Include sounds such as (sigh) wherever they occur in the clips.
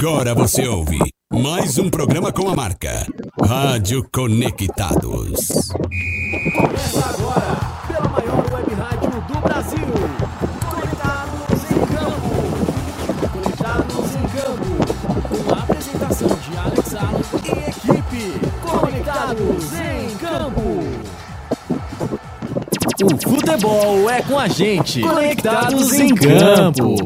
Agora você ouve mais um programa com a marca Rádio Conectados. Começa agora, pela maior web rádio do Brasil. Conectados em Campo. Conectados em Campo. Com a apresentação de Alex Allen e equipe. Conectados em Campo. O futebol é com a gente. Conectados em Campo.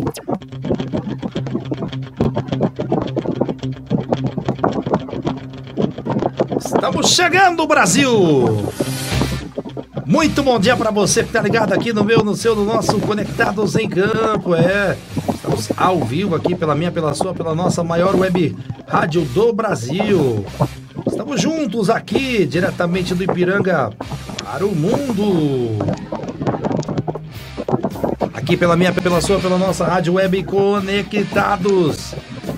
Estamos chegando, Brasil! Muito bom dia para você que tá ligado aqui no meu, no seu, no nosso Conectados em Campo. É, estamos ao vivo aqui pela minha, pela sua, pela nossa maior web rádio do Brasil. Estamos juntos aqui, diretamente do Ipiranga para o mundo. Aqui pela minha, pela sua, pela nossa rádio web Conectados.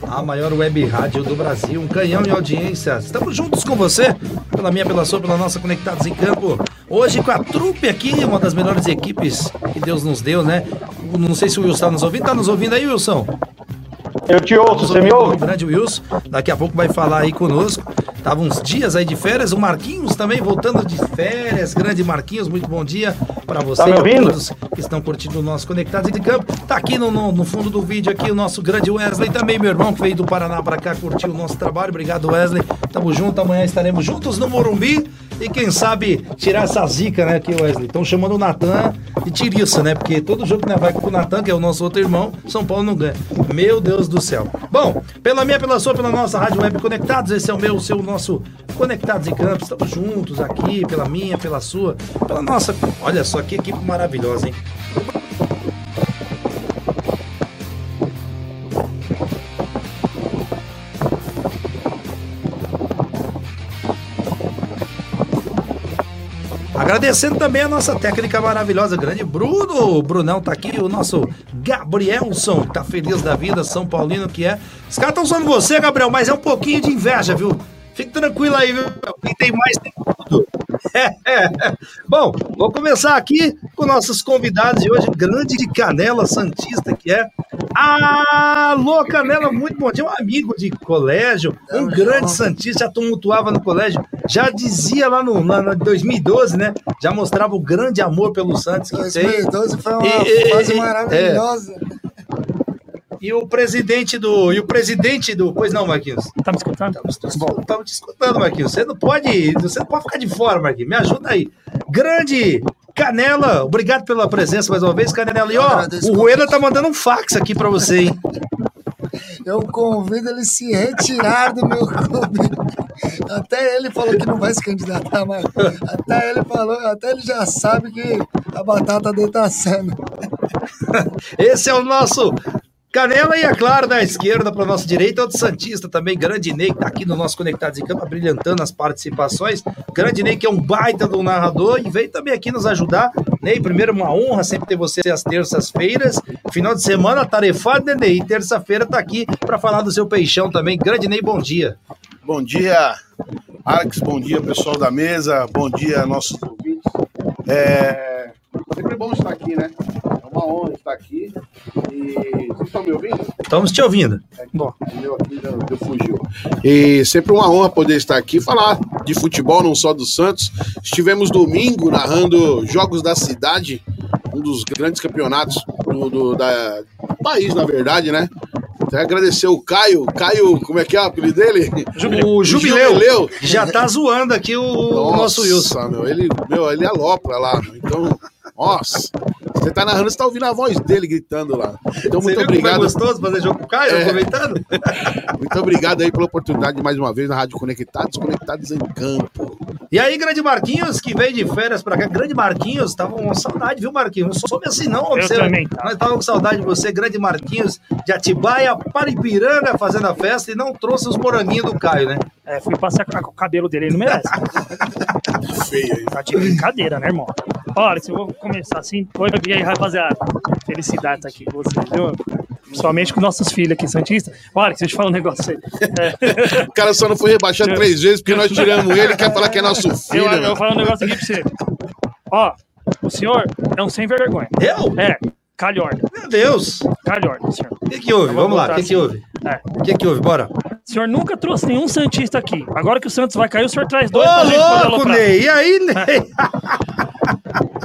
A maior web rádio do Brasil, um canhão em audiência. Estamos juntos com você, pela minha, pela sua, pela nossa Conectados em Campo. Hoje com a trupe aqui, uma das melhores equipes que Deus nos deu, né? Não sei se o Wilson está nos ouvindo. Tá nos ouvindo aí, Wilson? Eu te ouço, você me ouve? O grande Wilson, daqui a pouco vai falar aí conosco. Tava uns dias aí de férias, o Marquinhos também voltando de férias. Grande Marquinhos, muito bom dia para você Tá me e a ouvindo? todos que estão curtindo o nosso Conectados de Campo. Tá aqui no, no, no fundo do vídeo aqui o nosso grande Wesley também, meu irmão, que veio do Paraná para cá curtir o nosso trabalho. Obrigado, Wesley. Tamo junto, amanhã estaremos juntos no Morumbi. E quem sabe tirar essa zica, né, aqui, Wesley? Estão chamando o Natan de tiriça, né? Porque todo jogo que né, vai com o Natan, que é o nosso outro irmão, São Paulo não ganha. Meu Deus do céu. Bom, pela minha, pela sua, pela nossa Rádio Web Conectados, esse é o meu, o seu, o nosso Conectados em Campos. Estamos juntos aqui, pela minha, pela sua, pela nossa. Olha só que equipe maravilhosa, hein? Agradecendo também a nossa técnica maravilhosa, grande Bruno. O Brunão tá aqui, o nosso Gabrielson, que tá feliz da vida, São Paulino que é. Os caras estão usando você, Gabriel, mas é um pouquinho de inveja, viu? Fique tranquilo aí, viu? Quem tem mais tem tudo. (laughs) Bom, vou começar aqui com nossos convidados de hoje, grande de Canela Santista, que é. Alô, Canela, muito bom dia. Um amigo de colégio, um grande Santista, já tumultuava no colégio, já dizia lá no, na, na 2012, né? Já mostrava o grande amor pelo Santos que tem. 2012 foi uma E- fase e- maravilhosa. E o presidente do. E o presidente do. Pois não, Marquinhos. Tá me escutando? Estamos te escutando, Marquinhos. Você não pode. Você não pode ficar de fora, Marquinhos. Me ajuda aí. Grande Canela, obrigado pela presença mais uma vez, Canela. E ó, o Rueda tá mandando um fax aqui pra você, hein? Eu convido ele a se retirar do meu clube. Até ele falou que não vai se candidatar mais. Até ele falou, até ele já sabe que a batata dele tá assando. Esse é o nosso Canela e, é claro, da esquerda para nossa direita, outro Santista também, grande Ney, que tá aqui no nosso Conectados em Campo, brilhantando as participações. Grande Ney, que é um baita do narrador e veio também aqui nos ajudar. Ney, primeiro, uma honra sempre ter você às terças-feiras. Final de semana, tarefado, né, Ney? E terça-feira tá aqui para falar do seu peixão também. Grande Ney, bom dia. Bom dia, Alex. Bom dia, pessoal da mesa. Bom dia, nossos ouvintes. É sempre bom estar aqui, né? É uma honra estar aqui. E vocês estão me ouvindo? Estamos te ouvindo. Bom, o meu aqui já, já fugiu. E sempre uma honra poder estar aqui e falar de futebol, não só do Santos. Estivemos domingo narrando Jogos da Cidade, um dos grandes campeonatos do, do- da, país, na verdade, né? Até agradecer o Caio. Caio, como é que é o apelido dele? O Jubileu, Jubileu. já tá zoando aqui o, o nosso Wilson. Meu, ele, meu, ele alopra lá. Então, nossa. Você tá narrando, você tá ouvindo a voz dele gritando lá. Então, Você muito obrigado. gostoso fazer jogo com o Caio, É. aproveitando? (laughs) Muito obrigado aí pela oportunidade de mais uma vez na Rádio Conectados, Conectados em Campo. E aí, grande Marquinhos, que veio de férias pra cá. Grande Marquinhos, tava com saudade, viu, Marquinhos? Não some assim, não. Eu também tava. Nós tava com saudade de você, grande Marquinhos, de Atibaia para Ipiranga fazendo a festa e não trouxe os moranguinhos do Caio, né? É, fui passear com o cabelo dele, ele não merece. (laughs) Feio aí. Tá de brincadeira, né, irmão? Olha, se eu vou começar assim, oi, e aí, rapaziada? Felicidade estar aqui com vocês, viu? Principalmente com nossos filhos aqui, Santista. Olha, deixa eu te falar um negócio aí. É, O cara só não foi rebaixado três vezes porque nós tiramos ele e quer falar que é nosso filho. eu, eu vou falar um negócio aqui pra você. Ó, o senhor é um sem vergonha. Eu? É. Calhorda. Meu Deus! Calhorda, senhor. O que, que houve? Vamos Vamos lá, o que, que assim. houve? É. O que, que houve? Bora. O senhor nunca trouxe nenhum Santista aqui. Agora que o Santos vai cair, o senhor traz Ô, dois pra gente poder louco, aloprar. Ney! E aí, (laughs) Ney?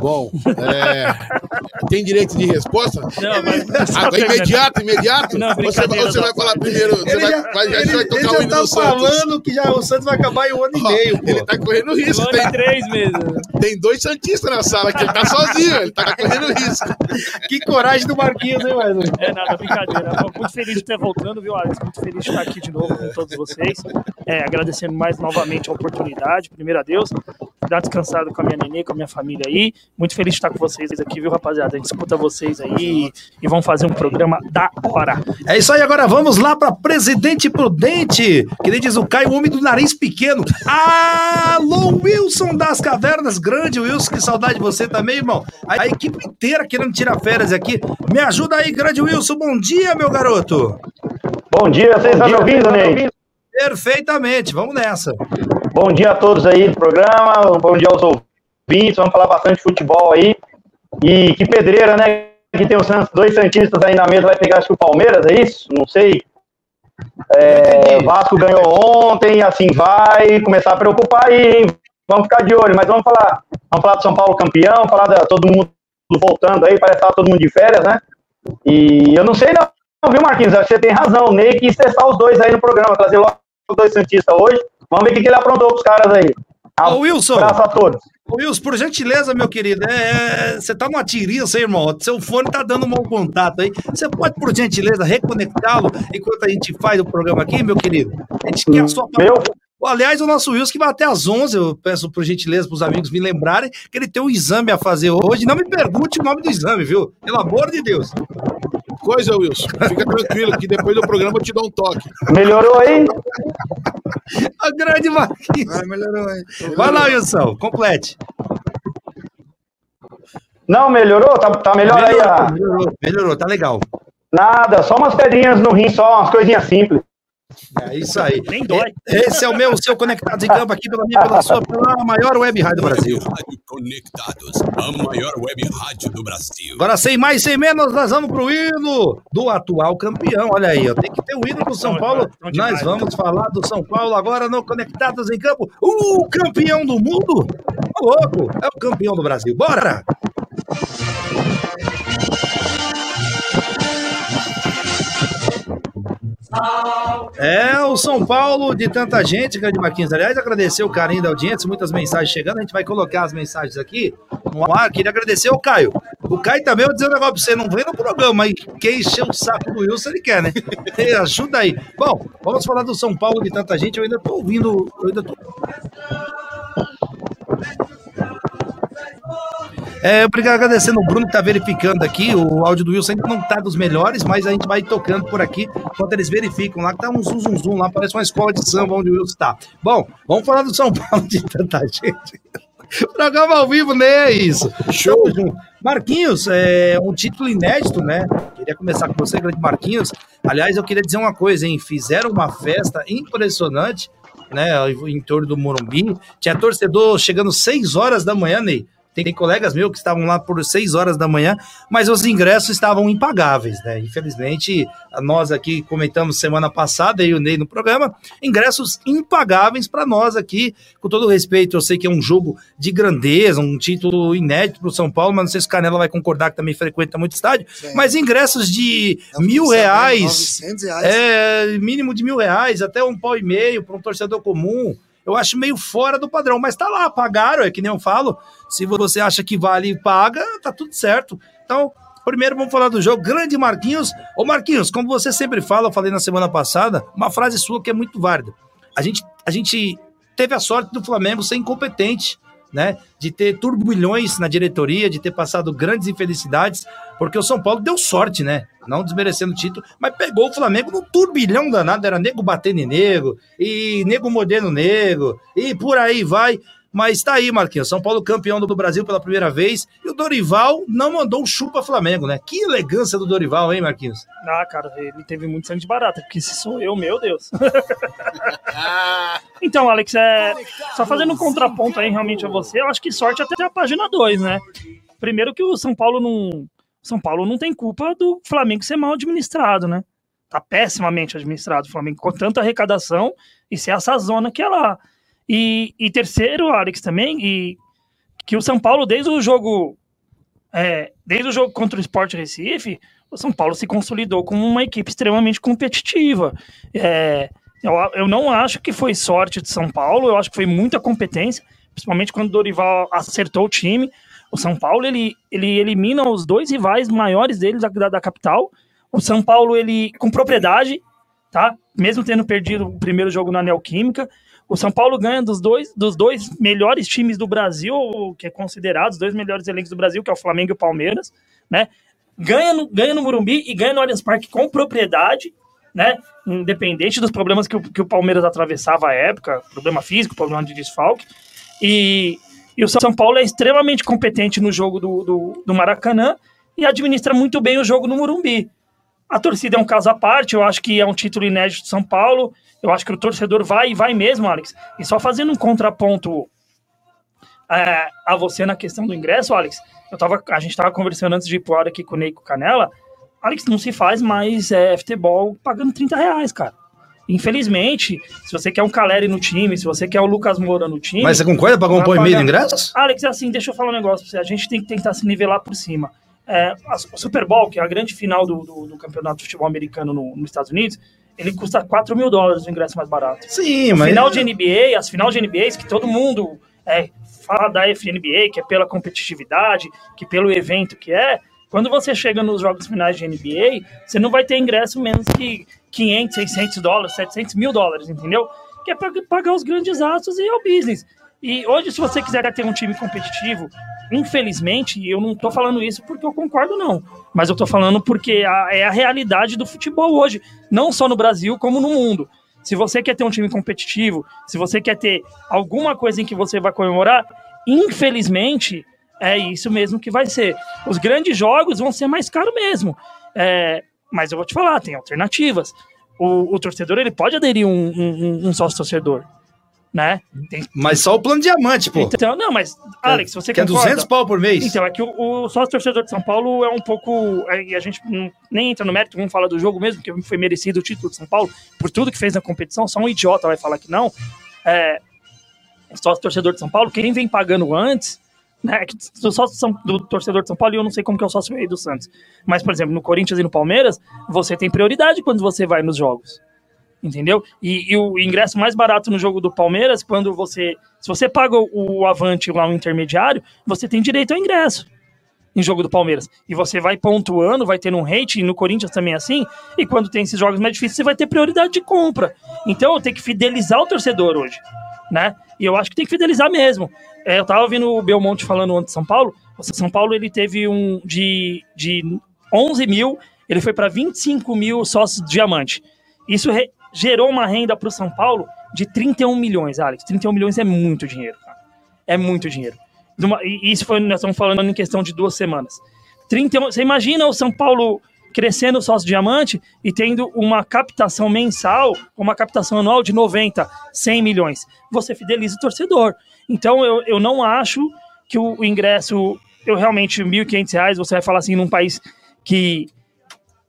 Bom, é, tem direito de resposta? Não, mas... Agora, imediato, imediato? Não, você, vai- você vai falar primeiro? Você Ele vai, já, vai, ele- vai ele tocar já o hino tá falando que já, o Santos vai acabar em um ano e Ó, meio, pô. ele tá correndo risco. Ano e Tem, três meses. tem dois Santistas na sala aqui. Ele tá sozinho, ele tá correndo risco. Que coragem do Marquinhos, hein, velho? É nada, brincadeira. Muito feliz de ter voltando, viu, Alex? Muito feliz de estar aqui de novo com todos vocês. É, agradecendo mais novamente a oportunidade, primeiro a Deus. Dar descansado com a minha nenê, com a minha família aí. Muito feliz de estar com vocês aqui, viu, rapaziada? A gente escuta vocês aí e vão fazer um programa da hora. É isso aí, agora vamos lá para Presidente Prudente, que nem diz o Caio, homem do nariz pequeno. Alô, Wilson das Cavernas, grande Wilson, que saudade de você também, irmão. A, a equipe inteira querendo tirar férias aqui. Me ajuda aí, grande Wilson, bom dia, meu garoto. Bom dia, vocês estão me ouvindo, Ney? Perfeitamente, vamos nessa. Bom dia a todos aí do programa, bom dia aos ouvintes, vamos falar bastante de futebol aí. E que pedreira, né? Que tem os Santos, dois Santistas aí na mesa, vai pegar acho que o Palmeiras, é isso? Não sei. É, o Vasco ganhou ontem, assim vai começar a preocupar aí, hein? Vamos ficar de olho, mas vamos falar. Vamos falar do São Paulo campeão, falar da todo mundo voltando aí, parece que tá todo mundo de férias, né? E eu não sei não, viu, Marquinhos? Acho que você tem razão. O Ney quis testar os dois aí no programa, trazer logo os dois Santistas hoje. Vamos ver o que, que ele aprontou pros caras aí. Ô, Wilson. Abraço a todos. Wilson, por gentileza, meu querido, é, você tá numa tiriça aí, irmão. Seu fone tá dando um mau contato aí. Você pode, por gentileza, reconectá-lo enquanto a gente faz o programa aqui, meu querido? A gente quer a sua Meu, Aliás, o nosso Wilson que vai até às 11, eu peço por gentileza para os amigos me lembrarem que ele tem um exame a fazer hoje. Não me pergunte o nome do exame, viu? Pelo amor de Deus. Coisa, Wilson. Fica tranquilo que depois do programa eu te dou um toque. melhorou aí? A grande Marquinhos. Ah, melhorou, hein? Vai lá, Wilson, complete. Não, melhorou? Tá, tá melhor aí? Melhorou, a- melhorou, melhorou, tá legal. Nada, só umas pedrinhas no rim, só umas coisinhas simples. É isso aí. (laughs) Nem dói. Esse é o meu, o seu Conectados em Campo aqui pela minha, pela sua, pela maior web rádio do Brasil. Rádio Conectados, a maior web rádio do Brasil. Agora, sem mais, sem menos, nós vamos pro hino do atual campeão. Olha aí, ó, tem que ter o hino do São Paulo. não demais, Nós vamos falar do São Paulo agora no Conectados em Campo. O campeão do mundo? Ô, louco, é o campeão do Brasil. Bora! É o São Paulo de tanta gente, grande Marquinhos. Aliás, agradecer o carinho da audiência, muitas mensagens chegando. A gente vai colocar as mensagens aqui no ar. Queria agradecer ao Caio. O Caio também, vou dizer um negócio pra você, não vem no programa aí. Quem encher o saco do Wilson, ele quer, né? Ajuda aí. Bom, vamos falar do São Paulo de tanta gente. Eu ainda tô ouvindo. Eu ainda tô... É, obrigado, agradecendo o Bruno que tá verificando aqui. O áudio do Wilson ainda não tá dos melhores, mas a gente vai tocando por aqui enquanto eles verificam lá, que tá um zum, zum, zum lá, parece uma escola de samba onde o Wilson tá. Bom, vamos falar do São Paulo de tanta (laughs) gente. Programa ao vivo, né? É isso. Show. Marquinhos, é um título inédito, né? Queria começar com você, grande Marquinhos. Aliás, eu queria dizer uma coisa, hein? Fizeram uma festa impressionante, né? Em torno do Morumbi. Tinha torcedor chegando 6 horas da manhã, Ney. Tem, tem colegas meus que estavam lá por 6 horas da manhã, mas os ingressos estavam impagáveis, né? Infelizmente, nós aqui comentamos semana passada, eu e o Ney no programa, ingressos impagáveis para nós aqui, com todo respeito, eu sei que é um jogo de grandeza, um título inédito para o São Paulo, mas não sei se o Canela vai concordar que também frequenta muito estádio, Sim. mas ingressos de Eu mil reais, 900 reais. é, mínimo de mil reais, até um pau e meio para um torcedor comum. Eu acho meio fora do padrão, mas tá lá, pagaram, é que nem eu falo. Se você acha que vale, paga, tá tudo certo. Então, primeiro vamos falar do jogo. Grande Marquinhos. Ô Marquinhos, como você sempre fala, eu falei na semana passada, uma frase sua que é muito válida. A gente, a gente teve a sorte do Flamengo ser incompetente, né? De ter turbilhões na diretoria, de ter passado grandes infelicidades, porque o São Paulo deu sorte, né? Não desmerecendo o título, mas pegou o Flamengo num turbilhão danado, era nego batendo em nego, e nego mordendo nego, e por aí vai. Mas tá aí, Marquinhos. São Paulo campeão do Brasil pela primeira vez. E o Dorival não mandou um chupa Flamengo, né? Que elegância do Dorival, hein, Marquinhos? Ah, cara, ele teve muito sangue de barata, porque se sou eu, meu Deus. (laughs) então, Alex, é, só fazendo um contraponto aí realmente a você, eu acho que sorte até a página 2, né? Primeiro que o São Paulo não, São Paulo não tem culpa do Flamengo ser mal administrado, né? Tá pessimamente administrado o Flamengo, com tanta arrecadação e ser essa zona que é lá. E, e terceiro, Alex, também, e que o São Paulo, desde o jogo. é, desde o jogo contra o Sport Recife, o São Paulo se consolidou como uma equipe extremamente competitiva. É, eu, eu não acho que foi sorte de São Paulo, eu acho que foi muita competência, principalmente quando o Dorival acertou o time. O São Paulo ele, ele elimina os dois rivais maiores deles da, da, da capital. O São Paulo ele com propriedade, tá? Mesmo tendo perdido o primeiro jogo na Neoquímica, o São Paulo ganha dos dois, dos dois melhores times do Brasil, que é considerado os dois melhores elencos do Brasil, que é o Flamengo e o Palmeiras, né? Ganha no, ganha no Morumbi e ganha no Allianz Parque com propriedade, né? Independente dos problemas que o, que o Palmeiras atravessava à época, problema físico, problema de desfalque. E, e o São Paulo é extremamente competente no jogo do, do, do Maracanã e administra muito bem o jogo no Morumbi. A torcida é um caso à parte, eu acho que é um título inédito de São Paulo. Eu acho que o torcedor vai e vai mesmo, Alex. E só fazendo um contraponto é, a você na questão do ingresso, Alex, eu tava, a gente estava conversando antes de ir pro ar aqui com o Neico Canela. Alex, não se faz mais é, futebol pagando 30 reais, cara. Infelizmente, se você quer um Caleri no time, se você quer o Lucas Moura no time. Mas você concorda pagar um pão e meio de ingresso? Alex, assim, deixa eu falar um negócio pra você. A gente tem que tentar se nivelar por cima. É, a- o Super Bowl, que é a grande final do, do, do campeonato de futebol americano no- nos Estados Unidos, ele custa 4 mil dólares o ingresso mais barato. Sim, mas. final de NBA, as final de NBAs que todo mundo é, fala da FNBA, que é pela competitividade, que pelo evento que é, quando você chega nos jogos finais de NBA, você não vai ter ingresso menos que 500, 600 dólares, 700 mil dólares, entendeu? Que é para pagar os grandes astros e é o business. E hoje, se você quiser ter um time competitivo, infelizmente, eu não tô falando isso porque eu concordo, não. Mas eu tô falando porque a- é a realidade do futebol hoje. Não só no Brasil, como no mundo. Se você quer ter um time competitivo, se você quer ter alguma coisa em que você vai comemorar, infelizmente, é isso mesmo que vai ser. Os grandes jogos vão ser mais caros mesmo. É, mas eu vou te falar, tem alternativas. O, o torcedor ele pode aderir um, um, um sócio torcedor, né? Tem- Mas só o plano diamante, pô. então, não, mas Alex, você que é concorda? 200 pau por mês. Então, é que o, o sócio torcedor de São Paulo é um pouco. é, E a gente não- nem entra no mérito, vamos falar do jogo mesmo, porque foi merecido o título de São Paulo, por tudo que fez na competição. Só um idiota vai falar que não. É, sócio torcedor de São Paulo, quem vem pagando antes, né? que Do sócio São- do torcedor de São Paulo, e eu não sei como que é o sócio aí do Santos. Mas, por exemplo, no Corinthians e no Palmeiras, você tem prioridade quando você vai nos jogos. Entendeu? E, e o ingresso mais barato no jogo do Palmeiras, quando você. Se você paga o, Avante lá, o intermediário, você tem direito ao ingresso em jogo do Palmeiras. E você vai pontuando, vai tendo um rate, e no Corinthians também é assim. E quando tem esses jogos mais difíceis, você vai ter prioridade de compra. Então tem que fidelizar o torcedor hoje. Né? E eu acho que tem que fidelizar mesmo. É, eu tava ouvindo o Belmonte falando antes de São Paulo. O São Paulo ele teve um de, de 11 mil, ele foi para 25 mil sócios diamante. Isso re- gerou uma renda para o São Paulo de 31 milhões, Alex. 31 milhões é muito dinheiro, cara. É muito dinheiro. E isso foi, nós estamos falando em questão de duas semanas. 31, você imagina o São Paulo crescendo sócio diamante e tendo uma captação mensal, uma captação anual de 90, 100 milhões. Você fideliza o torcedor. Então eu, eu não acho que o, ingresso, eu realmente, 1.500 reais, você vai falar assim, num país que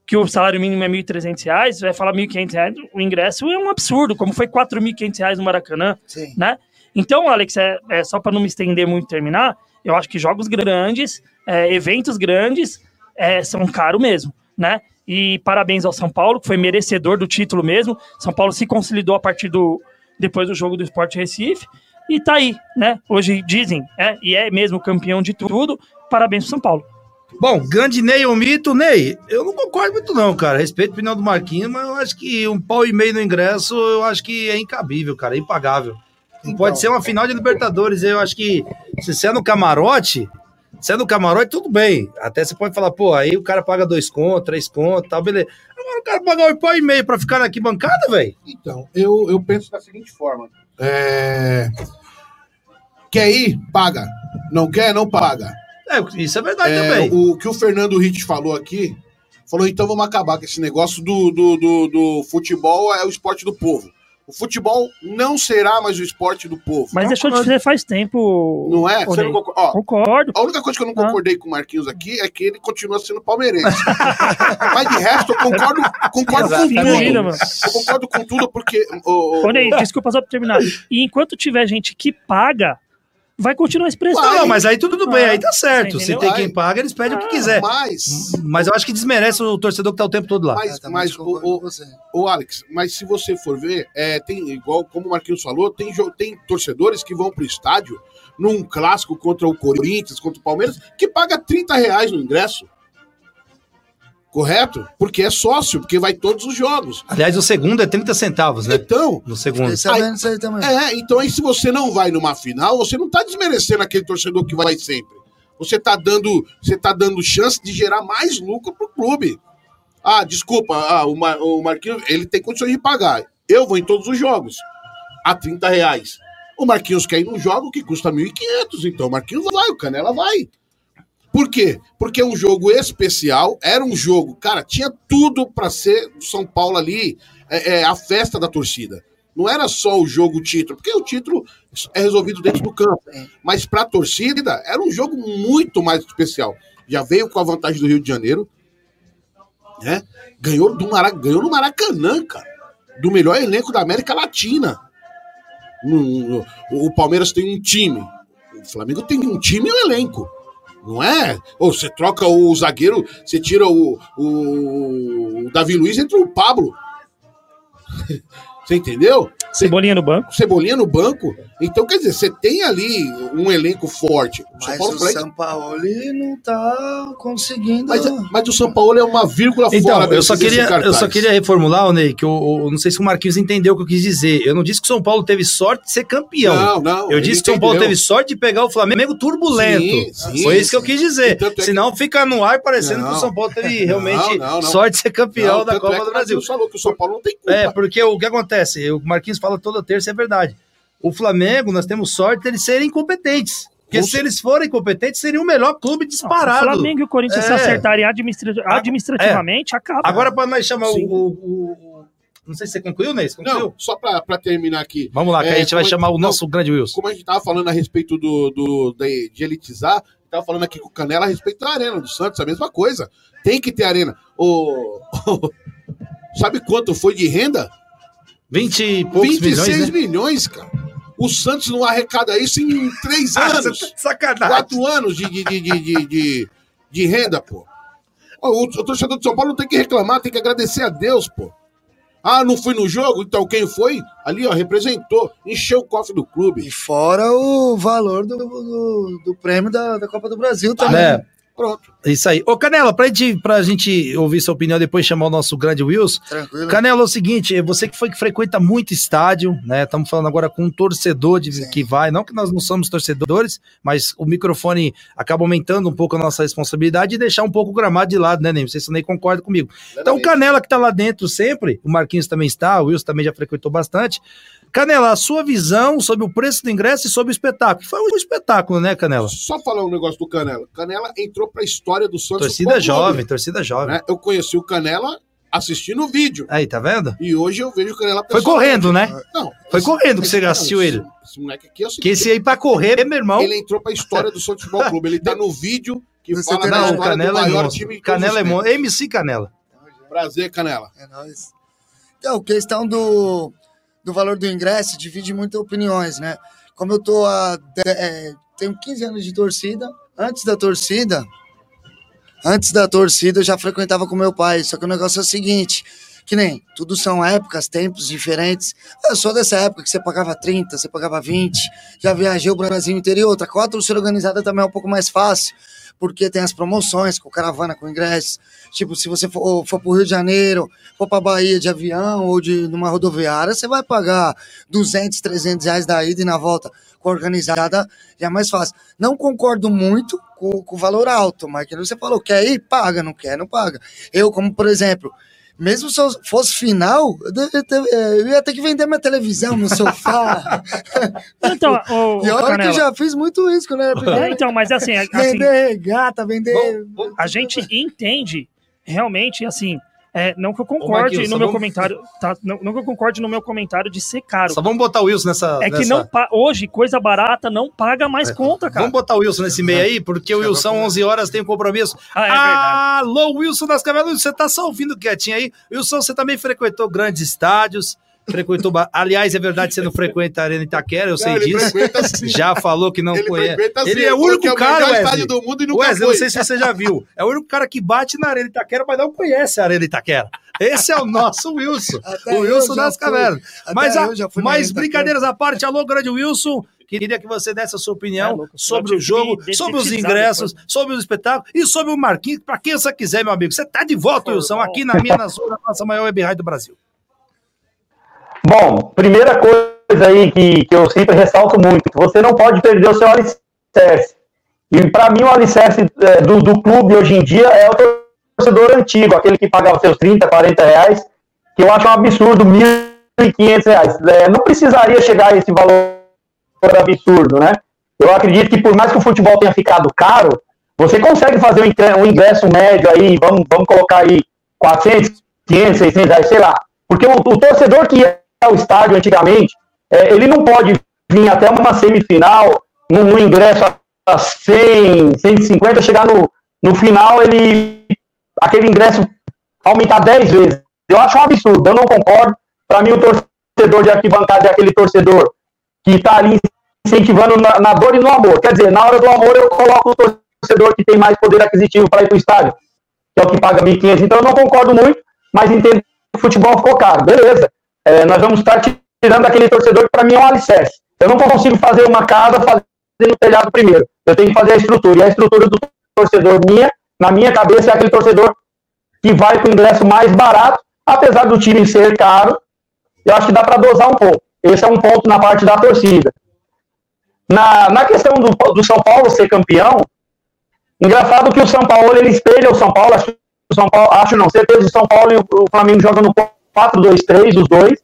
que o salário mínimo é 1.300 reais, você vai falar 1.500 reais, o ingresso é um absurdo, como foi 4.500 reais no Maracanã, Sim. né? Então, Alex, é, é só para não me estender muito e terminar, eu acho que jogos grandes, é, eventos grandes, é, são caros mesmo, né? E parabéns ao São Paulo, que foi merecedor do título mesmo. São Paulo se consolidou a partir do depois do jogo do Sport Recife e tá aí, né? Hoje dizem, é, e é mesmo campeão de tudo. Parabéns pro São Paulo. Bom, grande Ney ou mito, Ney, eu não concordo muito não, cara. Respeito a opinião do Marquinhos, mas eu acho que um pau e meio no ingresso, eu acho que é incabível, cara, é impagável. Não Então. pode ser uma final de Libertadores, eu acho que se você é no camarote, se é no camarote, tudo bem. Até você pode falar, pô, aí o cara paga dois contos, três contos, tal, beleza. Agora o cara pagar um pau e meio pra ficar na arquibancada, velho? Então, eu, eu penso da seguinte forma. É... Quer ir? Paga. Não quer? Não paga. É, isso é verdade É, também. o que o Fernando Ritt falou aqui, falou, então vamos acabar com esse negócio do, do, do, do futebol é o esporte do povo. O futebol não será mais o esporte do povo. Mas deixou de ser faz tempo. Não é? Você não concor- Ó, Concordo. a única coisa que eu não Ah. concordei com o Marquinhos aqui é que ele continua sendo palmeirense. (laughs) Mas de resto, eu concordo, concordo com tudo. Vida, mano. Eu concordo com tudo porque. o- o- Ô, Ney, desculpa só pra terminar. E enquanto tiver gente que paga, vai continuar esse preço. Não, mas aí tudo bem, aí tá certo. Você Se tem quem paga, eles pedem o que Ah, quiser. Mas, Mas eu acho que desmerece o torcedor que tá o tempo todo lá. mas, mas o, você. Ô, Alex, mas se você for ver, é, tem, igual como o Marquinhos falou, tem, tem torcedores que vão pro estádio num clássico contra o Corinthians, contra o Palmeiras, que paga 30 reais no ingresso. Correto? Porque é sócio, porque vai todos os jogos. Aliás, o segundo é 30 centavos, né? Então, No segundo. Isso aí é, então aí se você não vai numa final, você não tá desmerecendo aquele torcedor que vai sempre. Você tá dando, você tá dando chance de gerar mais lucro pro clube. Ah, desculpa, ah, o, Mar, o Marquinhos, ele tem condições de pagar. Eu vou em todos os jogos, a 30 reais. O Marquinhos quer ir num jogo que custa 1.500, então o Marquinhos vai, o Canela vai. Por quê? Porque é um jogo especial, era um jogo, cara, tinha tudo pra ser do São Paulo ali, é, é, a festa da torcida. Não era só o jogo o título, porque o título é resolvido dentro do campo. Mas pra torcida, era um jogo muito mais especial. Já veio com a vantagem do Rio de Janeiro, né? Ganhou, do. Ganhou no Maracanã, cara. Do melhor elenco da América Latina. O Palmeiras tem um time. O Flamengo tem um time e um elenco. Não é? Ou você troca o zagueiro, você tira o, o, o Davi Luiz entre o Pablo. (laughs) Você entendeu? Cebolinha no banco. Cebolinha no banco. Então, quer dizer, você tem ali um elenco forte. O São Mas Paulo o São Paulo não tá conseguindo. mas, mas o São Paulo é uma vírgula Então, fora eu só, queria, eu só queria reformular, Ney, que eu, eu não sei se o Marquinhos entendeu o que eu quis dizer. Eu não disse que o São Paulo teve sorte de ser campeão. Não, não. eu disse que o São Paulo teve sorte de pegar o Flamengo turbulento. Sim, sim, Foi isso que eu quis dizer. É que- Senão fica no ar parecendo Não. que o São Paulo teve (laughs) realmente não, não. sorte de ser campeão Não, da tanto Copa é que do o Brasil. Marquinhos falou que o São Paulo não tem culpa. É, porque o que acontece? O Marquinhos fala toda terça, é verdade. O Flamengo, nós temos sorte de eles serem incompetentes. Porque se eles forem incompetentes, seria o melhor clube Não, disparado. O Flamengo e o Corinthians se É. acertarem administra- administrativamente, acaba. Agora, para nós chamar o, o- o- Não sei se você concluiu, Ney? Concluiu? Não, só pra, pra terminar aqui. Vamos lá, que É, a gente vai chamar o não, nosso grande Wilson. Como a gente tava falando a respeito do, do de, de elitizar, tava falando aqui com o Canela a respeito da arena do Santos, a mesma coisa. Tem que ter arena. O, (laughs) sabe quanto foi de renda? 20 e poucos 26 milhões, né? milhões, cara. O Santos não arrecada isso em três Ah, anos. tá (laughs) sacanagem. quatro anos de, de, de, de, de, de- de renda, pô. O, o torcedor de São Paulo não tem que reclamar, tem que agradecer a Deus, pô. Ah, não fui no jogo? Então quem foi? Ali, ó, representou, encheu o cofre do clube. E fora o valor do, do, do prêmio da, da Copa do Brasil também. É, Pronto. isso aí. Ô, Canela, pra gente, pra gente ouvir sua opinião depois chamar o nosso grande Wilson. Tranquilo. Canela, é o seguinte, você que foi que frequenta muito estádio, né? Estamos falando agora com um torcedor de, Sim. que vai, não que nós não somos torcedores, mas o microfone acaba aumentando um pouco a nossa responsabilidade e deixar um pouco o gramado de lado, né, Ney? Não sei se o Ney concorda comigo. Então, o Canela que tá lá dentro sempre, o Marquinhos também está, o Wilson também já frequentou bastante. Canela, a sua visão sobre o preço do ingresso e sobre o espetáculo. Foi um espetáculo, né, Canela? Só falar um negócio do Canela. Canela entrou pra história do Santos. Torcida Futebol jovem, Clube, torcida jovem. né? Eu conheci o Canela assistindo o vídeo. Aí, tá vendo? E hoje eu vejo o Canela Foi correndo, né? Não. Foi esse- correndo que você assistiu ele. Esse, moleque aqui é o seguinte, Que esse aí pra correr, meu irmão. Ele entrou pra história do Santos Futebol Clube. Ele tá no vídeo que Você fala da Não, o história do Canela é maior monstro. time Canela é monstro. MC Canela. tempos. Prazer, Canela. É nóis. Então, questão do, do valor do ingresso divide muitas opiniões, né? Como eu tô de- é, tenho 15 anos de torcida, antes da torcida, antes da torcida eu já frequentava com meu pai. Só que o negócio é o seguinte: que nem tudo são épocas, tempos diferentes. Eu sou dessa época que você pagava 30, você pagava 20, já viajei o Brasil inteiro e outra. Com a torcida organizada também é um pouco mais fácil, porque tem as promoções com caravana, com ingressos. Tipo, se você for, for pro Rio de Janeiro, for pra Bahia de avião ou de numa rodoviária, você vai pagar 200, 300 reais da ida e na volta. Com organizada já é mais fácil. Não concordo muito com, com o valor alto, mas que você falou, quer ir? Paga, não quer, não paga. Eu, como por exemplo, mesmo se eu fosse final, eu, eh, eu ia ter que vender minha televisão, meu sofá. (laughs) Então, (laughs) o, e olha que eu já fiz muito isso quando eu era é, pequeno. então, mas assim, assim Vender regata, vender. a gente entende realmente, assim, É, não que eu Ô, concorde Marquinhos, no meu vamos- comentário, tá? Não, não que eu concorde no meu comentário de ser caro. Só vamos botar o Wilson nessa. É que nessa- não hoje coisa barata não paga mais conta, cara. Vamos botar o Wilson nesse meio aí, porque o Wilson, 11 horas, tem um compromisso. Ah, é verdade. Alô, Wilson das Cavelas, você tá só ouvindo quietinho aí. Wilson, você também frequentou grandes estádios, frequentou... Aliás, é verdade, você não frequenta a Arena Itaquera, eu sei Não, disso. frequenta sim. Já falou que não Ele conhece. frequenta sim, Ele é o único é o cara, Wesley. estádio do mundo e nunca Wesley, não sei se você já viu. É o único cara que bate na Arena Itaquera, mas não conhece a Arena Itaquera. Esse é o nosso Wilson. Até o Wilson das fui. Cavernas. Até Mas, a- mas brincadeiras à parte, alô, grande Wilson. Queria que você desse a sua É, opinião louco, sobre o jogo, sobre os ingressos, sobre o espetáculo e sobre o Marquinhos, para quem você quiser, meu amigo. Você tá de volta, Wilson, bom. aqui na minha, na sua, na nossa maior web rádio do Brasil. Bom, primeira coisa aí que, que eu sempre ressalto muito, você não pode perder o seu alicerce. E para mim o alicerce é, do, do clube hoje em dia é o torcedor antigo, aquele que pagava seus 30, 40 reais, que eu acho um absurdo, 1.500 reais. É, não precisaria chegar a esse valor absurdo, né? Eu acredito que por mais que o futebol tenha ficado caro, você consegue fazer um ingre- ingresso médio aí, vamos, vamos colocar aí 400, 500, 600 reais, sei lá. Porque o, o torcedor que ia ao estádio antigamente, é, ele não pode vir até uma semifinal, num ingresso a 100, 150, chegar no, no final, ele aquele ingresso aumentar 10 vezes. Eu acho um absurdo, eu não concordo. Para mim, o torcedor de arquibancada é aquele torcedor que está ali incentivando na, na dor e no amor. Quer dizer, na hora do amor, eu coloco o torcedor que tem mais poder aquisitivo para ir para o estádio, que é o que paga 1.500. Então, eu não concordo muito, mas entendo que o futebol ficou caro. Beleza. É, nós vamos estar tirando aquele torcedor que, para mim, é um alicerce. Eu não consigo fazer uma casa fazendo o telhado primeiro. Eu tenho que fazer a estrutura. E a estrutura do torcedor minha, na minha cabeça, é aquele torcedor que vai com o ingresso mais barato, apesar do time ser caro, eu acho que dá para dosar um pouco. Esse é um ponto na parte da torcida. Na, na questão do, do São Paulo ser campeão, engraçado que o São Paulo ele espelha o São Paulo, acho, o São Paulo, acho não, certeza o São Paulo e o, o Flamengo jogam no 4-2-3, os dois.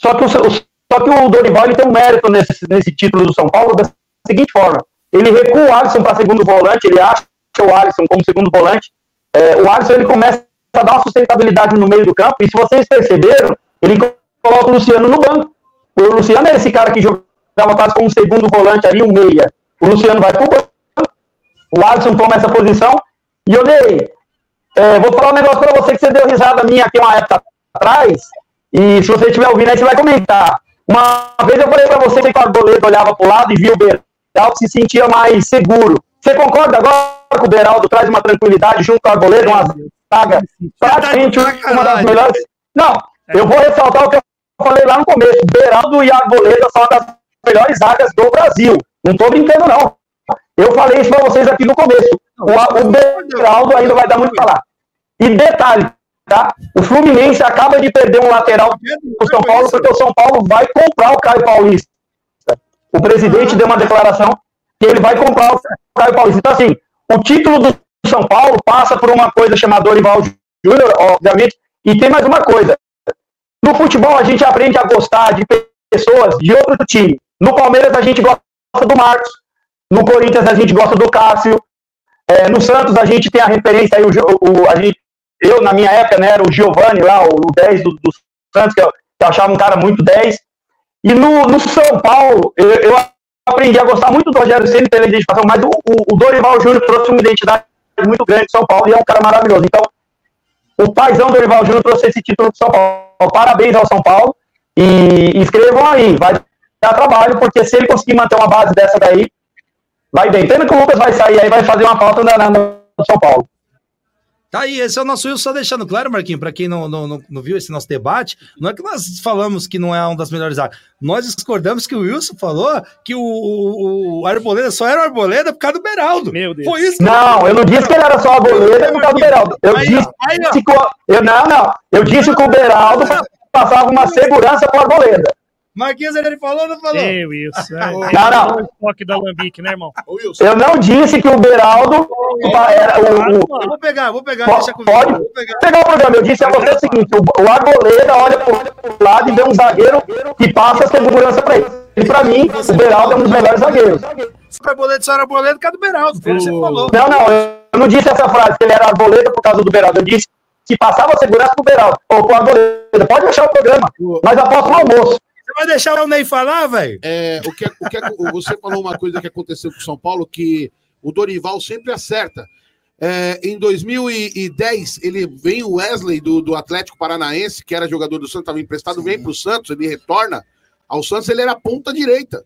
Só que o, só que o Dorival ele tem um mérito nesse, nesse título do São Paulo da seguinte forma: ele recua o Alisson para segundo volante, ele acha o Alisson como segundo volante. É, o Alisson ele começa a dar uma sustentabilidade no meio do campo, e se vocês perceberam, ele coloca o Luciano no banco. O Luciano é esse cara que jogava quase como segundo volante ali, um meia. O Luciano vai pro banco, o Alisson toma essa posição, e eu dei. É, vou falar um negócio para você que você deu risada minha aqui uma época atrás, e se você estiver ouvindo aí, você vai comentar. Uma vez eu falei para você que o Arboleda olhava para o lado e via o Beraldo se sentia mais seguro. Você concorda agora que o Beraldo traz uma tranquilidade junto com o Arboleda, uma zaga praticamente uma das melhores? Não, eu vou ressaltar o que eu falei lá no começo. Beraldo e Arboleda são uma das melhores zagas do Brasil. Não estou brincando, não. Eu falei isso para vocês aqui no começo. O, o Beraldo ainda vai dar muito pra falar. E detalhe, tá? O Fluminense acaba de perder um lateral pro São Paulo porque o São Paulo vai comprar o Caio Paulista. O presidente deu uma declaração que ele vai comprar o Caio Paulista. Então, assim, o título do São Paulo passa por uma coisa chamada Dorival Júnior, obviamente, e tem mais uma coisa. No futebol, a gente aprende a gostar de pessoas de outro time. No Palmeiras, a gente gosta do Marcos. No Corinthians, a gente gosta do Cássio. É, no Santos, a gente tem a referência aí, o, o, a gente, eu, na minha época, né, era o Giovanni lá, o, o 10 do, do Santos, que eu, que eu, achava um cara muito 10. E no, no São Paulo, eu, eu, aprendi a gostar muito do Rogério Ceni pela identificação, mas o, o, o Dorival Júnior trouxe uma identidade muito grande de São Paulo e é um cara maravilhoso. Então, o paizão Dorival Júnior trouxe esse título do São Paulo. Parabéns ao São Paulo. E, e escrevam aí, vai dar trabalho, porque se ele conseguir manter uma base dessa daí, vai bem. Pena que o Lucas vai sair aí, vai fazer uma falta na, na, no São Paulo. Tá aí, esse é o nosso Wilson, só deixando claro, Marquinhos, para quem não, não, não, não, viu esse nosso debate, não é que nós falamos que não é uma das melhores áreas. Nós discordamos que o Wilson falou que o, o, o Arboleda só era o Arboleda por causa do Beraldo. Meu Deus. Foi isso. Não, eu não disse que ele era só Arboleda por causa do Beraldo. Eu aí, disse aí, que o, eu, não, não. Eu disse que o Beraldo passava uma segurança para o Arboleda. Marquinhos, ele falou ou não falou? Ei, Wilson. É, não, não. toque da Lambique, né, irmão? Eu não disse que o Beraldo era o. o... Vou pegar, vou pegar, pode, deixa comigo. Pode vou pegar. pegar o programa. Eu disse a você o seguinte: o, o Arboleda olha pro lado e vê um zagueiro que passa a segurança para ele. E para mim, o Beraldo é um dos melhores zagueiros. Se o Arboleda só era Arboleda por causa do Beraldo, foi o que você falou. Não, não, eu não disse essa frase, que ele era Arboleda por causa do Beraldo. Eu disse que passava segurança pro Beraldo. Ô, pro Arboleda, pode deixar o programa. Nós apostamos no almoço. Você vai deixar o Ney falar, velho? É, o que, é- o que é- você falou uma coisa que aconteceu com o São Paulo, que o Dorival sempre acerta. É, em 2010, ele vem o Wesley do, do Atlético Paranaense, que era jogador do Santos, estava emprestado, vem para o Santos, ele retorna ao Santos, ele era ponta direita,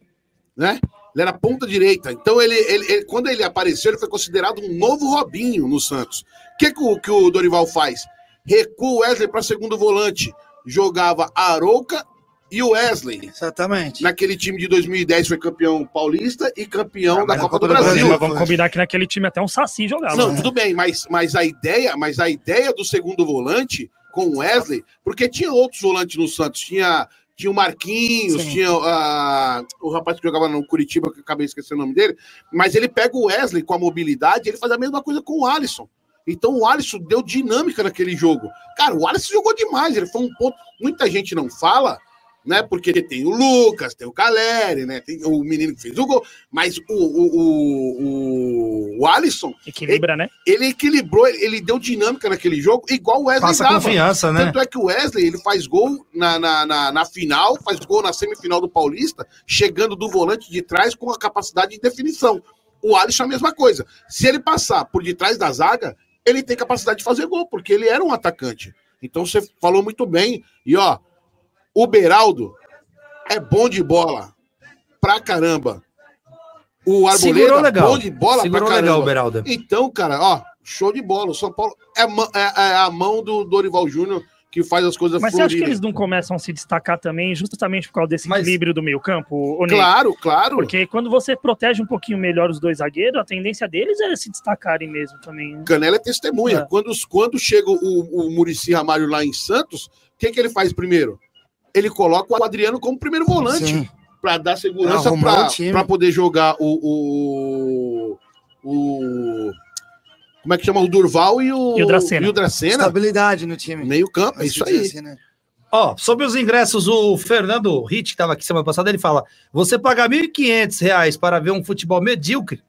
né? Ele era ponta direita. Então, ele, ele- ele- quando ele apareceu, ele foi considerado um novo Robinho no Santos. O que, que, o, que o Dorival faz? Recua o Wesley para segundo volante. Jogava Arouca e o Wesley. Exatamente. Naquele time de 2010 foi campeão paulista e campeão Ah, da Copa Copa do Brasil. Brasil, Mas vamos combinar que naquele time até um Saci jogava. Não, né? tudo bem, mas, mas a ideia, mas a ideia do segundo volante com o Wesley, porque tinha outros volantes no Santos, tinha tinha o Marquinhos, Sim. tinha ah, o rapaz que jogava no Curitiba, que eu acabei esquecendo o nome dele, mas ele pega o Wesley com a mobilidade, ele faz a mesma coisa com o Alisson. Então o Alisson deu dinâmica naquele jogo. Cara, o Alisson jogou demais, ele foi um ponto. Muita gente não fala, né? Porque tem o Lucas, tem o Caleri, né? Tem o menino que fez o gol, mas o, o, o, o, o Alisson Equilibra, né? ele equilibrou, ele ele deu dinâmica naquele jogo, igual o Wesley Passa dava. confiança, né? Tanto é que o Wesley, ele faz gol na, na, na, na final, faz gol na semifinal do Paulista, chegando do volante de trás com a capacidade de definição. O Alisson é a mesma coisa. Se ele passar por detrás da zaga, ele tem capacidade de fazer gol, porque ele era um atacante. Então você falou muito bem. E ó, o Beraldo é bom de bola pra caramba. O Arboleda Segurou legal. bom de bola Segurou pra caramba. legal o Beraldo. Então, cara, ó, show de bola. O São Paulo é, é- é a mão do Dorival Júnior que faz as coisas Mas você acha que eles não começam a se destacar também, justamente por causa desse Mas- equilíbrio do meio campo? Claro, claro. Porque quando você protege um pouquinho melhor os dois zagueiros, a tendência deles é se destacarem mesmo também. né? Canela é testemunha. É. Quando, quando chega o, o Murici Ramalho lá em Santos, o que, que ele faz primeiro? Ele coloca o Adriano como primeiro volante para dar segurança para poder jogar o, o, o- Como é que chama? O Durval e o, E o Dracena. E o Dracena. Estabilidade no time. Meio campo, é isso dizer aí. assim, né? Ó, sobre os ingressos, o Fernando Ritt, que estava aqui semana passada, ele fala: você pagar 1.500 reais para ver um futebol medíocre,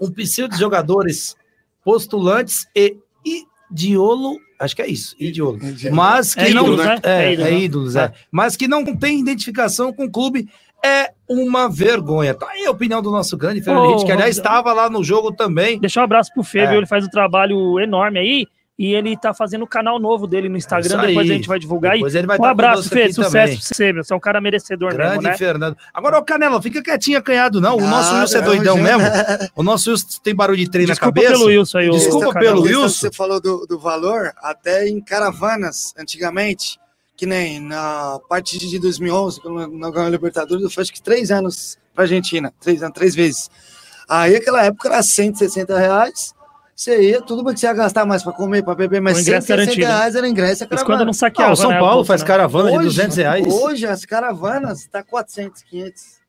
um psil de jogadores postulantes e idiolo, acho que é isso, idiolo, mas que É não né? é, É é ídolos, né? ídolos, é. mas que não tem identificação com o clube, é uma vergonha. Tá aí a opinião do nosso grande Fernando Ô, Ritt, que aliás estava lá no jogo também. Deixar um abraço pro Febio, É. ele faz um trabalho enorme aí. E ele tá fazendo o canal novo dele no Instagram, aí. depois a gente vai divulgar aí. Depois ele vai Um estar abraço, Fê, sucesso também. pra você, meu. Você é um cara merecedor Grande mesmo, né? Fernando. Agora, ô Canela, fica quietinho acanhado, não. O nosso Ah, Wilson é não, doidão já- mesmo. O nosso Wilson tem barulho de trem na Desculpa cabeça. pelo Wilson aí. o- Desculpa o pelo Wilson. Você falou do, do valor, até em caravanas, antigamente, que nem na parte de 2011, quando nós ganhamos a Libertadores, eu fui acho que três anos pra Argentina, três anos, três vezes. Aí, aquela época, era 160 reais, você ia, tudo bem que você ia gastar mais pra comer, pra beber, mas O ingresso 160 garantido, né? reais era ingresso Mas quando não Ah, saqueava, o São né, Paulo bolsa, faz né? caravana de Hoje- 200 reais. Hoje, as caravanas tá 400, 500.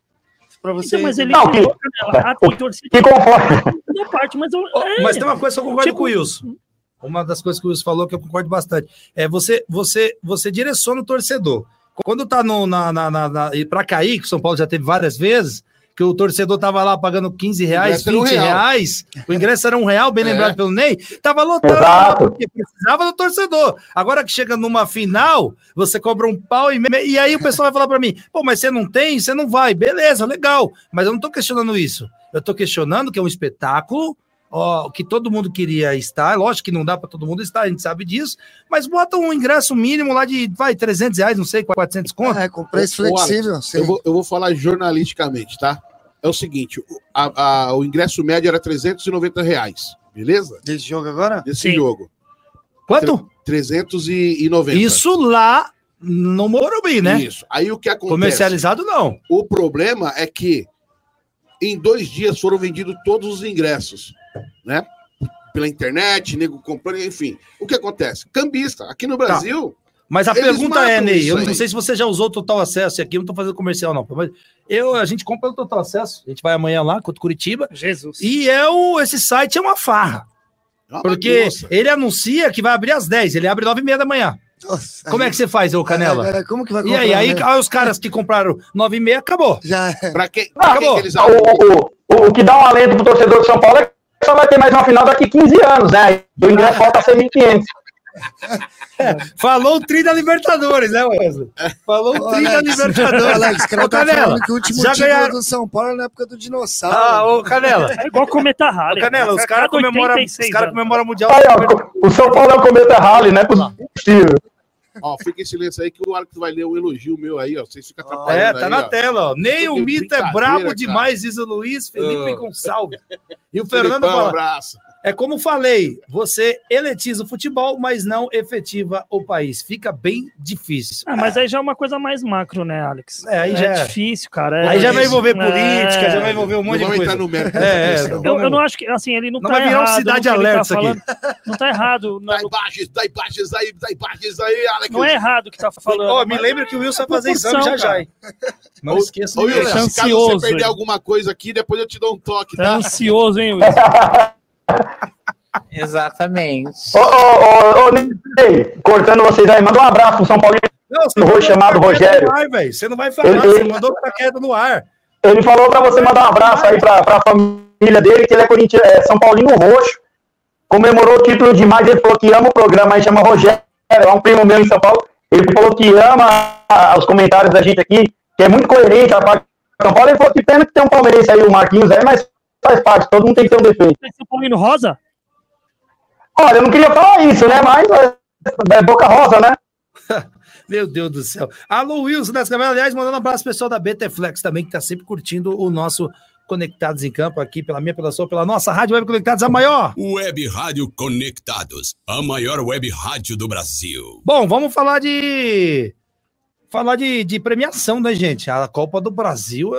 Pra você... Então, mas ele Não, Canela, ah, tem torcida Que parte, mas eu, é, Mas tem uma coisa que eu concordo Tipo- com o Wilson. Uma das coisas que o Wilson falou que eu concordo bastante. É você, você, você direciona o torcedor. Quando tá no, na, na, na, na- e para cair, que o São Paulo já teve várias vezes, que o torcedor tava lá pagando 15 reais, ingresso era um 20 real. reais, o ingresso era um real, bem É. lembrado pelo Ney, tava lotando, Exato. porque precisava do torcedor. Agora que chega numa final, você cobra um pau e meio, e aí o pessoal vai falar para mim, pô, mas você não tem, você não vai, beleza, legal, mas eu não tô questionando isso. Eu tô questionando que é um espetáculo, ó, que todo mundo queria estar, lógico que não dá para todo mundo estar, a gente sabe disso, mas bota um ingresso mínimo lá de, vai, 300 reais, não sei, 400 conto. É, com preço flexível. Eu vou, eu vou falar jornalisticamente, tá? É o seguinte: o, a- a- o ingresso médio era 390 reais, beleza? Desse jogo agora? Desse Sim. jogo. Quanto? 390. Isso lá no Morumbi, né? Isso. Aí o que acontece? Comercializado não. O problema é que em dois dias foram vendidos todos os ingressos, né? Pela internet, nego comprando, enfim. O que acontece? Cambista. Aqui no Brasil, Mas a Eles pergunta é, Ney, eu aí. não sei se você já usou o Total Acesso aqui, eu não tô fazendo comercial não, mas eu, a gente compra o Total Acesso, a gente vai amanhã lá contra Curitiba, Jesus. e é o, esse site é uma farra, é uma porque bagunça. ele anuncia que vai abrir às 10, ele abre 9 e meia da manhã. Nossa, Como é que você faz, ô Canela? É, é, Como que vai E aí, comprar, aí, né? aí os caras que compraram 9 e meia, acabou. Já é. Pra Não, pra quem que eles O, o, o, o que dá um alento pro torcedor de São Paulo é que só vai ter mais uma final daqui 15 anos, né? O ingresso volta a ser 1.500. Falou o tri da Libertadores, né, Wesley? Falou o Ô, tri da Libertadores. Alex, cara Ô, tá Canela, que o último já título ganharam- do São Paulo é na época do dinossauro. Ah, ô, Canela. É igual cometa Halley. Canela, os caras comemoram, os 86 cara o Mundial. Aí, ó, o São Paulo é o cometa Halley, não é possível. Ó, fica em silêncio aí que o Alex vai ler um elogio meu aí, ó. Vocês ficam É, atrapalhando tá aí, na ó. tela, ó. Nem o mito é brabo cara. demais, diz o Luiz Felipe Ah. Gonçalves. E o Fernando Felipão, fala: abraço. É como falei, você eletiza o futebol, mas não efetiva o país. Fica bem difícil. Ah, mas aí já é uma coisa mais macro, né, Alex? É, aí já é. difícil, cara. Aí já vai É- envolver é. política, já vai envolver um Não monte de coisa. entrar no mérito É, é. Eu, eu não acho que, assim, ele não, Não tá vai virar um Cidade Alerta tá isso aqui. falando. Não tá errado. Não, Dá imagens, dá imagens aí, dá imagens aí, Alex. não é errado o que tá falando. Ó, me lembra que o Wilson é vai fazer exame já já, hein? Não esqueça Ô, Wilson. Tá se caso você perder hein? alguma coisa aqui, depois eu te dou um toque, Tá tá? ansioso, hein, Wilson? (laughs) (laughs) Exatamente. Ô, ô, ô, ô, Ney, cortando vocês aí, manda um abraço pro São Paulo. Não, você Eu vou mandou chamar do ficar quieto Rogério. ar, velho. Você não vai falar, Ele- você ele- mandou ficar quieto no ar. Ele falou pra você mandar um abraço aí pra, pra família dele, que ele é, Corinthians, é São Paulino Roxo. Comemorou o título demais, ele falou que ama o programa, aí chama Rogério, é um primo meu em São Paulo. Ele falou que ama os comentários da gente aqui, que é muito coerente a parte de São Paulo. Ele falou que pena que tem um palmeirense aí, o Marquinhos, aí, mas faz parte, todo mundo tem que ter um defeito. Esse Paulino Rosa? Olha, eu não queria falar isso, né? Mas é, é boca rosa, né? (laughs) Meu Deus do céu. Alô, Wilson das Câmeras. Aliás, mandando um abraço pro pessoal da BT Flex também, que tá sempre curtindo o nosso Conectados em Campo aqui, pela minha, pela sua, pela nossa Rádio Web Conectados, a maior. Web Rádio Conectados, a maior web rádio do Brasil. Bom, vamos falar de. Falar de, de premiação, né, gente? A Copa do Brasil,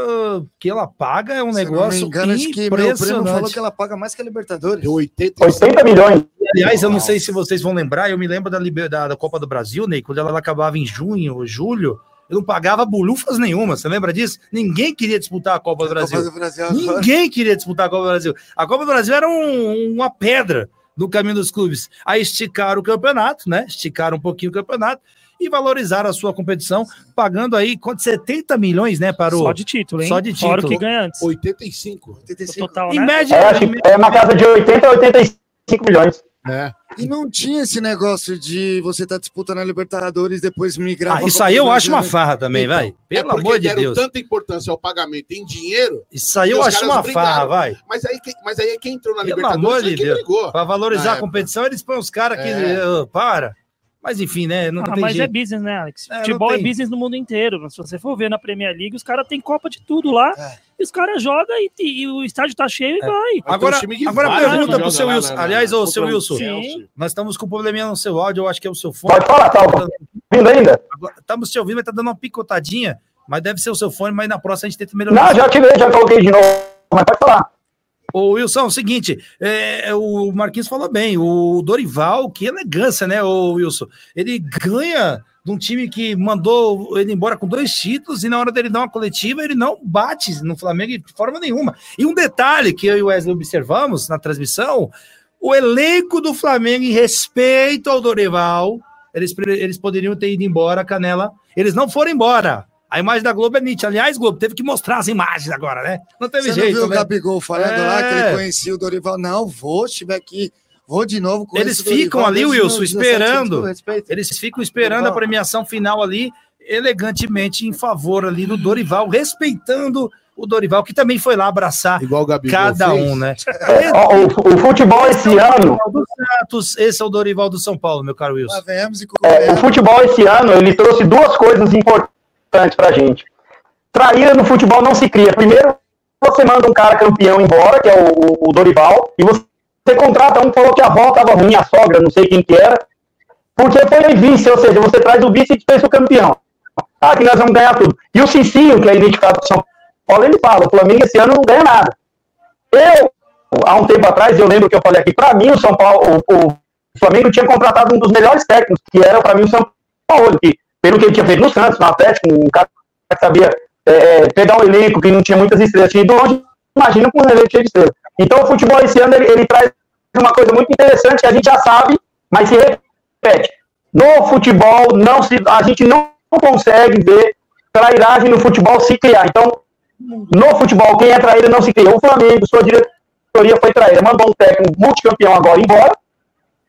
que ela paga é um Se eu não me negócio engano, acho que meu primo impressionante. falou que ela paga mais que a Libertadores. Deu 80. 80 milhões. Aliás, eu não sei se vocês vão lembrar, eu me lembro da, da, da Copa do Brasil, Ney, quando ela acabava em junho ou julho, eu não pagava bolufas nenhuma, você lembra disso? Ninguém queria disputar a Copa do Brasil. Copa do Brasil agora. Ninguém queria disputar a Copa do Brasil. A Copa do Brasil era um- uma pedra no caminho dos clubes. Aí esticaram o campeonato, né? Esticaram um pouquinho o campeonato e valorizaram a sua competição, pagando aí quanto 70 milhões, né, para o Só de título, hein? Só de Fora o título. que ganha antes. 85. O 85. total, em né? média, É, acho que é uma casa de 80 a 85 milhões. É. E não tinha esse negócio de você estar disputando a Libertadores e depois migrar. Ah, isso aí eu acho uma né? farra também, Então, vai. É Pelo porque amor de deram Deus. tanta importância ao pagamento em dinheiro, Isso aí eu acho uma brigaram. farra, vai. mas aí, que- mas aí é quem entrou na Pelo Libertadores amor é de quem Deus. brigou. Para valorizar a competição, eles põem os caras que. É. ah, para. Mas enfim, né? Não Ah, tem mas é jeito. business, né, Alex? É, Futebol é business no mundo inteiro. Se você for ver na Premier League, os caras têm Copa de tudo lá. É. E os caras jogam e, e o estádio tá cheio e vai. Agora, agora vai, pergunta né, pro seu joga lá Wilson. na- Aliás, ô, contra seu Wilson, Chelsea. nós estamos com um probleminha no seu áudio, eu acho que é o seu fone. Pode falar, tá ouvindo ainda? Estamos te ouvindo, mas tá dando uma picotadinha, mas deve ser o seu fone, mas na próxima a gente tenta melhorar. Não, já tirei, já coloquei de novo. Mas pode falar. Ô, Wilson, é o seguinte, é, o Marquinhos falou bem, o Dorival, que elegância, né, o Wilson? Ele ganha de um time que mandou ele embora com dois títulos e na hora dele dar uma coletiva, ele não bate no Flamengo de forma nenhuma. E um detalhe que eu e o Wesley observamos na transmissão, o elenco do Flamengo, em respeito ao Dorival, eles, eles poderiam ter ido embora, Canela. Eles não foram embora. A imagem da Globo é nítida. Aliás, Globo, teve que mostrar as imagens agora, né? Não teve Você jeito, viu o né? Gabigol falando É. lá que ele conhecia o Dorival? Não, vou, estiver aqui, vou de novo com Eles esse Dorival ficam ali, Wilson, meus 17 anos, esperando. Eles ficam esperando a premiação final ali, elegantemente em favor ali do Dorival, respeitando o Dorival, que também foi lá abraçar Igual o Gabigol cada fez. um, né? (laughs) Ó, o, o futebol esse ano, Dorival do Santos, esse é o Dorival do São Paulo, meu caro Wilson. é, o futebol esse ano, ele trouxe duas coisas importantes pra gente. Traíra no futebol não se cria. Primeiro, você manda um cara campeão embora, que é o, o Dorival, e você, contrata um que falou que a avó tava ruim, a sogra, não sei quem que era, porque foi vice, ou seja, você traz o vice e fez o campeão. Ah, que nós vamos ganhar tudo. E o Cicinho, que é identificado do São Paulo, ele fala, o Flamengo esse ano não ganha nada. Eu, há um tempo atrás, eu lembro que eu falei aqui, para mim o São Paulo, o, o Flamengo tinha contratado um dos melhores técnicos, que era para mim o São Paulo, que pelo que ele tinha feito no Santos, no Atlético, um cara que sabia é, pegar um elenco que não tinha muitas estrelas, tinha ido longe, imagina com um elenco cheio de estrelas. Então o futebol esse ano ele, ele traz uma coisa muito interessante que a gente já sabe, mas se repete. No futebol, não se, a gente não consegue ver trairagem no futebol se criar. Então, no futebol, quem é traíra não se cria. O Flamengo, sua diretoria foi traíra, mandou um técnico multicampeão agora embora,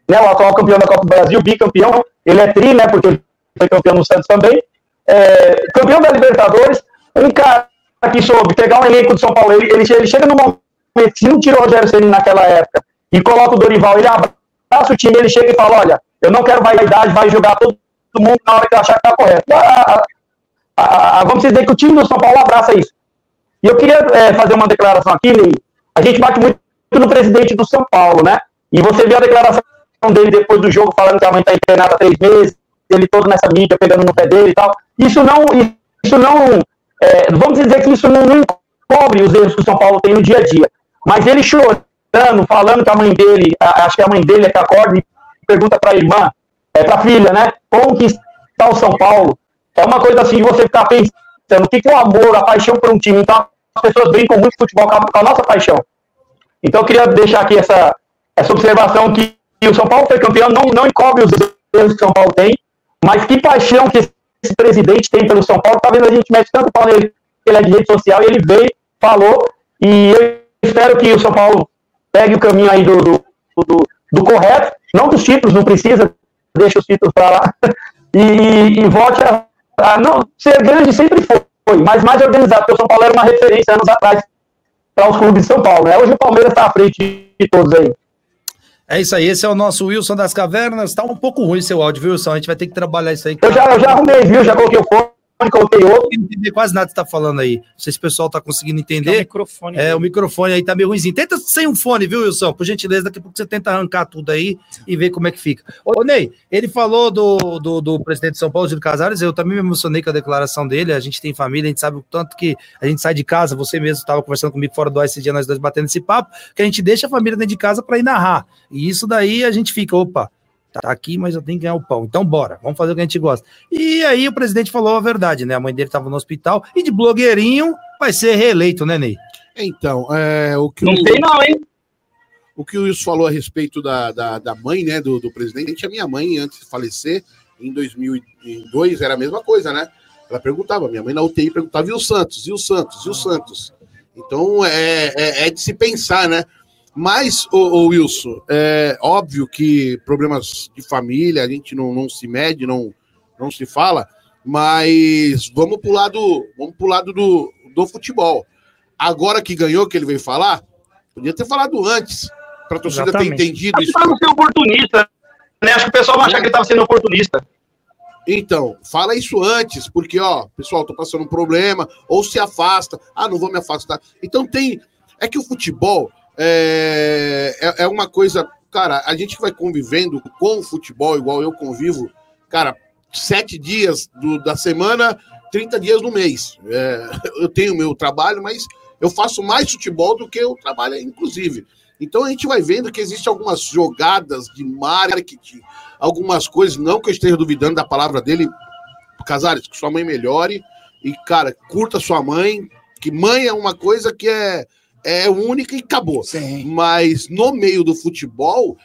né, o atual campeão da Copa do Brasil, bicampeão, ele é tri, né, porque foi campeão no Santos também, é, campeão da Libertadores, um cara que soube pegar um elenco do São Paulo, ele, ele, chega no momento, se não tirou o Rogério Ceni naquela época, e coloca o Dorival, ele abraça o time, ele chega e fala, olha, eu não quero vaidade, vai jogar todo mundo na hora que eu achar que tá correto. A, a, a, vamos dizer que o time do São Paulo abraça isso. E eu queria é, fazer uma declaração aqui, Ney. A gente bate muito no presidente do São Paulo, né? E você viu a declaração dele depois do jogo, falando que a mãe está internada há três meses, ele todo nessa mídia pegando no pé dele e tal. Isso não, isso não, é, vamos dizer que isso não, não encobre os erros que o São Paulo tem no dia a dia. Mas ele chorando, falando que a mãe dele, acho que a mãe dele é que acorda e pergunta para a irmã, é, para a filha, né? Como que está o São Paulo? É uma coisa assim de você ficar pensando, o que, que é o amor, a paixão por um time? Então, as pessoas brincam muito futebol com a, com a nossa paixão. Então, eu queria deixar aqui essa, essa observação que o São Paulo foi campeão, não, não encobre os erros que o São Paulo tem, mas que paixão que esse presidente tem pelo São Paulo. Tá vendo? A gente mete tanto pau nele, ele é de rede social, e ele veio, falou, e eu espero que o São Paulo pegue o caminho aí do, do, do, do correto, não dos títulos, não precisa, deixa os títulos para lá, (laughs) e, e volte a, a, não ser grande sempre foi, mas mais organizado, porque o São Paulo era uma referência anos atrás para os clubes de São Paulo. Né? Hoje o Palmeiras está à frente de todos aí. É isso aí, esse é o nosso Wilson das Cavernas. Tá um pouco ruim seu áudio, Wilson. A gente vai ter que trabalhar isso aí. Eu já, eu já arrumei, viu? Já coloquei o fone, coloquei outro. Não entender quase nada que você tá falando aí. Não sei se o pessoal tá conseguindo entender. É o microfone. É, o microfone aí tá meio ruimzinho. Tenta sem um fone, viu, Wilson? Por gentileza, daqui a pouco você tenta arrancar tudo aí e ver como é que fica. Ô, Ney, ele falou do, do, do presidente de São Paulo, Gil Casares. Eu também me emocionei com a declaração dele. A gente tem família, a gente sabe o tanto que a gente sai de casa. Você mesmo estava conversando comigo fora do ar esse dia, nós dois batendo esse papo, que a gente deixa a família dentro de casa para ir narrar. E isso daí a gente fica, opa, tá aqui, mas eu tenho que ganhar o pão. Então, bora, vamos fazer o que a gente gosta. E aí o presidente falou a verdade, né? A mãe dele estava no hospital e de blogueirinho vai ser reeleito, né, Ney? Então, é, o que Não o, tem não, hein? o que o Wilson falou a respeito da, da, da mãe, né, do, do presidente, a minha mãe, antes de falecer, em 2002, era a mesma coisa, né? Ela perguntava, minha mãe na UTI perguntava, e o Santos? E o Santos? E o Santos? Então, é, é, é de se pensar, né? Mas, ô, ô, Wilson, é óbvio que problemas de família a gente não, não se mede, não, não se fala, mas vamos pro lado, vamos pro lado do, do futebol. Agora que ganhou, que ele veio falar, podia ter falado antes, para a torcida ter Exatamente. entendido isso. Para não ser oportunista, né? Acho que o pessoal vai achar que ele estava sendo oportunista. Então, fala isso antes, porque, ó, pessoal, tô passando um problema, ou se afasta, ah, não vou me afastar. Então tem. É que o futebol é, é, é uma coisa. Cara, a gente vai convivendo com o futebol, igual eu convivo, cara, sete dias do- da semana, 30 dias no mês. É, (laughs) eu tenho meu trabalho, mas eu faço mais futebol do que eu trabalho, inclusive. Então a gente vai vendo que existem algumas jogadas de marketing, algumas coisas, não que eu esteja duvidando da palavra dele, Casares, que sua mãe melhore e, cara, curta sua mãe, que mãe é uma coisa que é, é única e acabou. Sim. Mas no meio do futebol,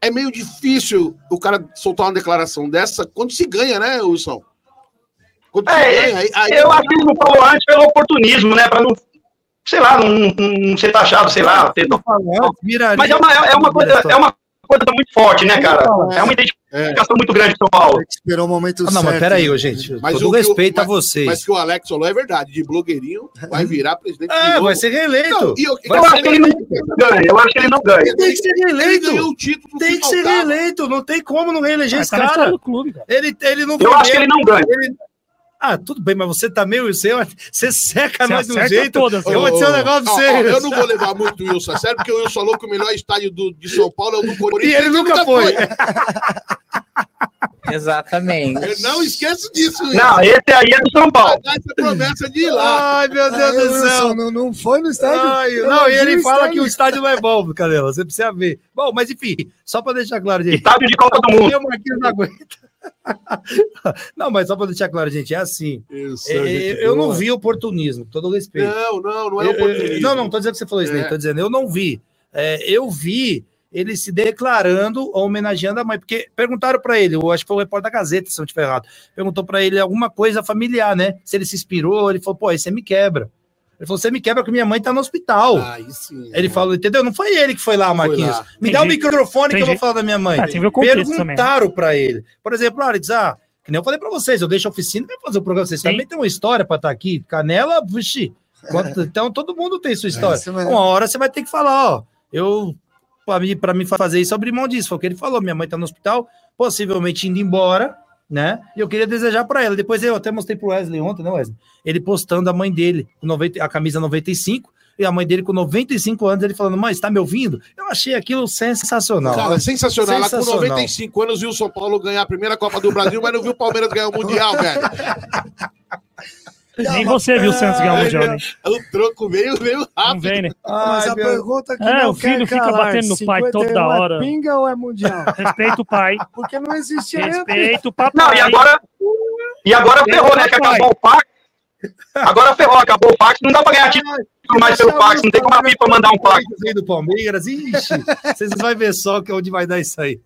é meio difícil o cara soltar uma declaração dessa quando se ganha, né, Wilson? Quando se É, ganha, aí, aí- Eu acho que ele não falou antes pelo oportunismo, né? Para não, sei lá, não, não ser taxado, sei lá. ter- Mas é uma, é uma coisa, é uma coisa muito forte, né, cara? É uma identificação muito grande de São Paulo. Esperou o momento Ah, não, mas certo. peraí, ô, gente. Mas todo o que o- respeito a mas- vocês. Mas que o Alex falou é verdade, de blogueirinho vai virar presidente de É, novo. vai ser reeleito. Não, e eu- Vai Eu ser acho que ele não ganha, eu acho que ele não ganha. Tem que ser Ele reeleito. ganhou o título Tem que ser reeleito. Não tem como não reeleger Ah, esse tá cara. clube, cara. Ele, ele não Eu acho que ele não ganha. Ele- Ah, tudo bem, mas você tá meio. Você, você seca Você nós de um jeito. todas, eu vou dizer um negócio pra você. eu não vou levar muito o Wilson a sério, porque o Wilson falou que o melhor estádio do, de São Paulo é o do E Corinthians. ele nunca foi. (laughs) Exatamente. Eu não esqueço disso, Wilson. Não, esse aí é do São Paulo. essa promessa de ir lá. Ai, meu Deus do Wilson, céu. não, não foi no estádio? Ai, Eu não, e ele o fala estádio. que o estádio não é bom, Canela. Você precisa ver. Bom, mas enfim, só pra deixar claro, gente. Estádio de Copa do Mundo. Eu, Marquinhos, não aguenta. (laughs) Não, mas só pra deixar claro, gente, é assim. Isso, É, gente eu não boa. vi oportunismo, todo respeito. Não, não, não é Eu- eu- oportunismo. Não, não, tô dizendo que você falou isso, É. né? Tô dizendo, eu não vi. É, eu vi ele se declarando, homenageando a mãe, porque perguntaram para ele, eu acho que foi o repórter da Gazeta, se eu não estiver errado, perguntou para ele alguma coisa familiar, né? Se ele se inspirou, ele falou, pô, aí você me quebra. Ele falou, você me quebra que minha mãe tá no hospital. Aí sim. Ele falou, entendeu? Não foi ele que foi lá, Marquinhos. lá. Me dá o Entendi. microfone que eu vou falar da minha mãe. Ah, tem também. Perguntaram pra ele. Por exemplo, Alex, ah, que nem eu falei pra vocês, eu deixo a oficina pra fazer o programa. Vocês Sim. também tem uma história pra estar aqui. Canela, vixi. Quanto- (laughs) Então todo mundo tem sua história. mesmo. Uma hora você vai ter que falar, ó, eu, pra mim, pra mim fazer isso, eu abri mão disso. Foi o que ele falou. Minha mãe tá no hospital, possivelmente indo embora, né? E eu queria desejar pra ela. Depois eu até mostrei pro Wesley ontem, né, Wesley? Ele postando a mãe dele, com 90, a camisa 95, e a mãe dele com 95 anos, ele falando, mãe, você tá me ouvindo? Eu achei aquilo sensacional. Cara, sensacional. Ela com Sensacional. 95 anos viu o São Paulo ganhar a primeira Copa do Brasil, mas não viu o Palmeiras ganhar o Mundial, velho. (laughs) Nem você viu o Santos ganhar o Mundial, né? O troco veio, veio Não rápido. vem, né? Mas a meu- pergunta que É, não o filho quer fica calar, batendo no pai toda 51 hora. É pinga ou é mundial? (laughs) Respeita o pai. Porque não existe ainda. Respeita o papai. Não, e agora. E agora ferrou, né? Que acabou o Pax. Agora ferrou, acabou o Pax. Não dá pra ganhar título mais pelo Pax. Não tem como a FIFA mandar um Pax. Aí do Palmeiras, ixi, vocês vão ver só que onde vai dar isso aí.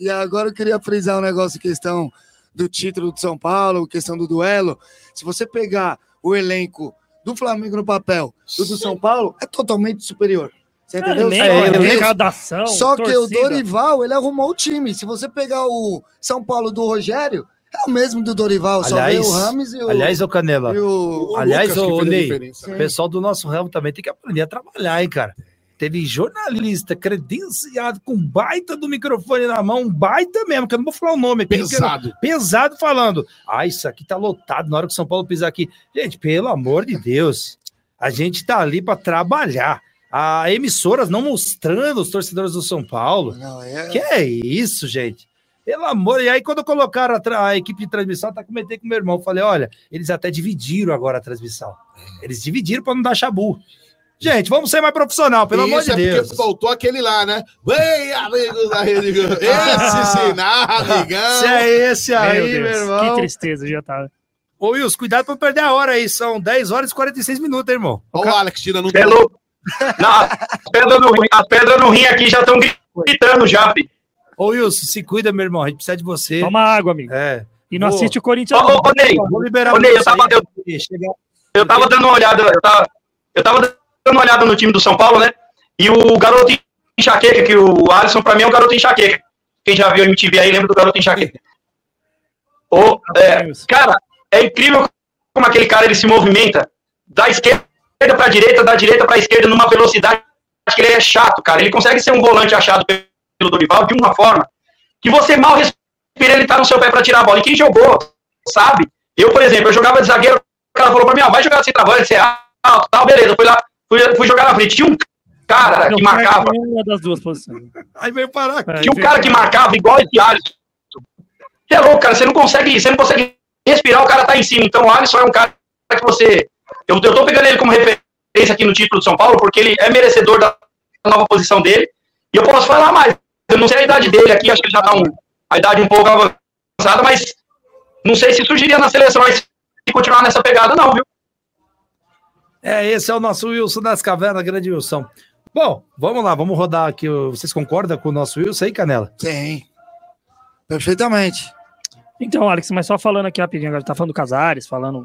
E agora eu queria frisar um negócio, questão do título de São Paulo, questão do duelo. Se você pegar o elenco do Flamengo no papel do do São Paulo, é totalmente superior. Você entendeu? É, Só é, arrecadação, Só que o. Dorival, ele arrumou o time. Se você pegar o São Paulo do Rogério, é o mesmo do Dorival. Só Aliás- veio o Rames e o. Aliás, ô Canela, e o- aliás, Lucas a Ney, diferença. o pessoal do nosso ramo também tem que aprender a trabalhar, hein, cara. Teve jornalista credenciado com baita do microfone na mão, um baita mesmo, que eu não vou falar o nome aqui. Pesado. pesado falando. Ah, isso aqui tá lotado na hora que o São Paulo pisar aqui. Gente, pelo amor de Deus, a gente tá ali para trabalhar. A emissoras não mostrando os torcedores do São Paulo. Não, é... Que é isso, gente? Pelo amor. E aí, quando colocaram a, tra- a equipe de transmissão, eu até comentei com meu irmão. Falei: olha, eles até dividiram agora a transmissão. Eles dividiram para não dar chabu. Gente, vamos ser mais profissional, pelo amor Isso de é Deus. porque faltou aquele lá, né? Vem, amigos da Rede Globo. (laughs) Esse sinal, amigão. Se é esse aí, Meu meu irmão. que tristeza já tá. Ô, Wilson, cuidado para perder a hora aí. São 10 horas e 46 minutos, irmão. Olha o Alex tirando um. É. Não, as pedras no, rim- as pedras no rim aqui já estão gritando já, fi. Ô, Wilson, se cuida, meu irmão. A gente precisa de você. Toma água, amigo. É. E não Boa. assiste o Corinthians. Ô, ô, ô, Ney, Vou liberar Ô, Ney, eu tava- eu- Eu tava dando uma olhada, eu tava, eu tava dando uma olhada no time do São Paulo, né? E o garoto enxaqueca, que o Alisson pra mim é o garoto enxaqueca. Quem já viu a MTV aí lembra do garoto enxaqueca. Ô, é, cara, é incrível como aquele cara ele se movimenta da esquerda pra direita, da direita pra esquerda numa velocidade que ele é chato, cara. Ele consegue ser um volante achado pelo Dorival de uma forma que você mal respira, ele tá no seu pé pra tirar a bola. E quem jogou, sabe? Eu, por exemplo, eu jogava de zagueiro, o cara falou pra mim, ó, vai jogar de centroavante, você é alto, tal, beleza. Eu fui lá, fui, fui jogar na frente. Tinha um cara Não que marcava, nenhuma das duas posições. Aí veio parar. É, tinha um cara que marcava igual esse Alisson. Você é louco, cara, você não consegue, você não consegue respirar, o cara tá em cima. Então o Alisson é um cara que você. Eu, eu tô pegando ele como referência aqui no título de São Paulo, porque ele é merecedor da nova posição dele. E eu posso falar mais. Eu não sei a idade dele aqui, acho que ele já tá um, a idade um pouco avançada, mas não sei se surgiria na seleção se continuar nessa pegada, não, viu? É, esse é o nosso Wilson das Cavernas, grande Wilson. Bom, vamos lá, vamos rodar aqui. Vocês concordam com o nosso Wilson aí, Canela? Tem. Perfeitamente. Então, Alex, mas só falando aqui rapidinho, agora tá falando do Casares, falando.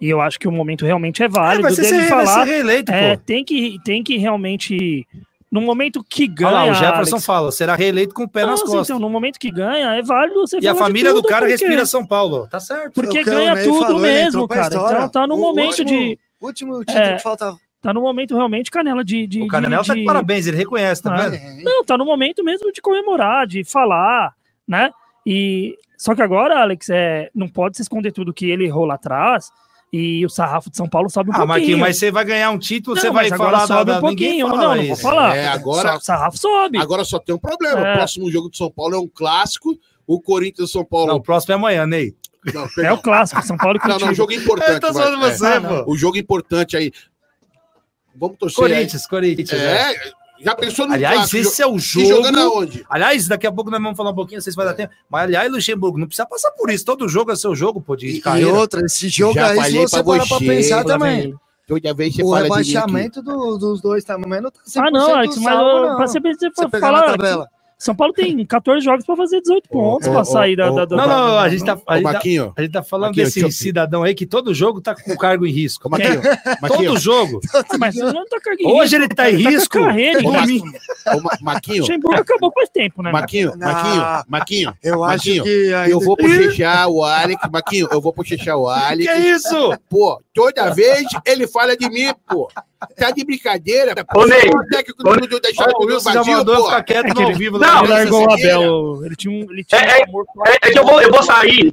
E eu acho que o momento realmente é válido vai ser, dele ser, vai falar. ser reeleito, É, pô. tem que, tem que realmente. No momento que Olha ganha. lá, o Jefferson Alex, fala, será reeleito com o pé nas Nossa, costas. Então, no momento que ganha, é válido você e a família do tudo, cara porque- respira São Paulo. Tá certo. Porque É ganha tudo falou, mesmo, cara. história. Então tá no O momento último- de. Último título É. que falta. Tá no momento realmente, Canela, de. de O Canela de, tá de parabéns, ele reconhece, tá Ah, vendo? É, Não, tá no momento mesmo de comemorar, de falar, né? E só que agora, Alex, é, não pode se esconder tudo que ele errou lá atrás e o sarrafo de São Paulo sobe um Ah, pouquinho. Marquinhos, mas você vai ganhar um título, Não, você vai falar sobe da, um pouquinho. fala Não, não vou falar. É, agora- O sarrafo sobe. Agora só tem um problema. É. O próximo jogo do São Paulo é um clássico. O Corinthians e São Paulo. Não, o próximo é amanhã, Ney. Não, É o clássico, São Paulo e (laughs) Não, não, jogo importante. Eu tô vai. falando É. você, Ah, não. pô. O jogo importante aí. Vamos torcer. Corinthians, Corinthians. aí. é. É, já pensou no Aliás, clássico? esse é o jogo. jogando aonde? Aliás, daqui a pouco nós vamos falar um pouquinho, não sei se vai dar tempo. Mas, aliás, Luxemburgo, não precisa passar por isso. Todo jogo é seu jogo, pô, de E, e outra, esse jogo Já aí, se você pra parar pra você, pensar também. Toda vez você O fala de mim aqui. rebaixamento do- dos dois também não tá 100% Ah, não, Alex, mas salvo, eu- não. pra você, você Você falar. tabela. São Paulo tem (laughs) 14 jogos pra fazer 18 pontos ô, sair da, ô, da, da- Não, não, a gente tá, a gente tá, a gente tá falando Maquinho, desse cidadão aí que todo jogo tá com cargo em risco. Maquinho, Maquinho, Todo jogo. (laughs) Mas não tá carguinho. Hoje ele tá em a risco. carreira, Ô? Maquinho, ô, Ma- Maquinho, Luxemburgo acabou faz tempo, né? Maquinho, Não. Maquinho, Maquinho, Eu acho Maquinho, que ainda... eu vou bochechar o Alex, Maquinho, eu vou bochechar o Alex. Que é isso? Pô, toda vez ele fala de mim, pô. Tá de brincadeira? Ô, Ney, O técnico do, do, da o Wilson já mandou pô. ficar quieto É que ele- vivo. Não, Ele largou o Cegueira. Abel. Ele tinha um, ele tinha É, um amor É, é que eu vou, eu vou sair.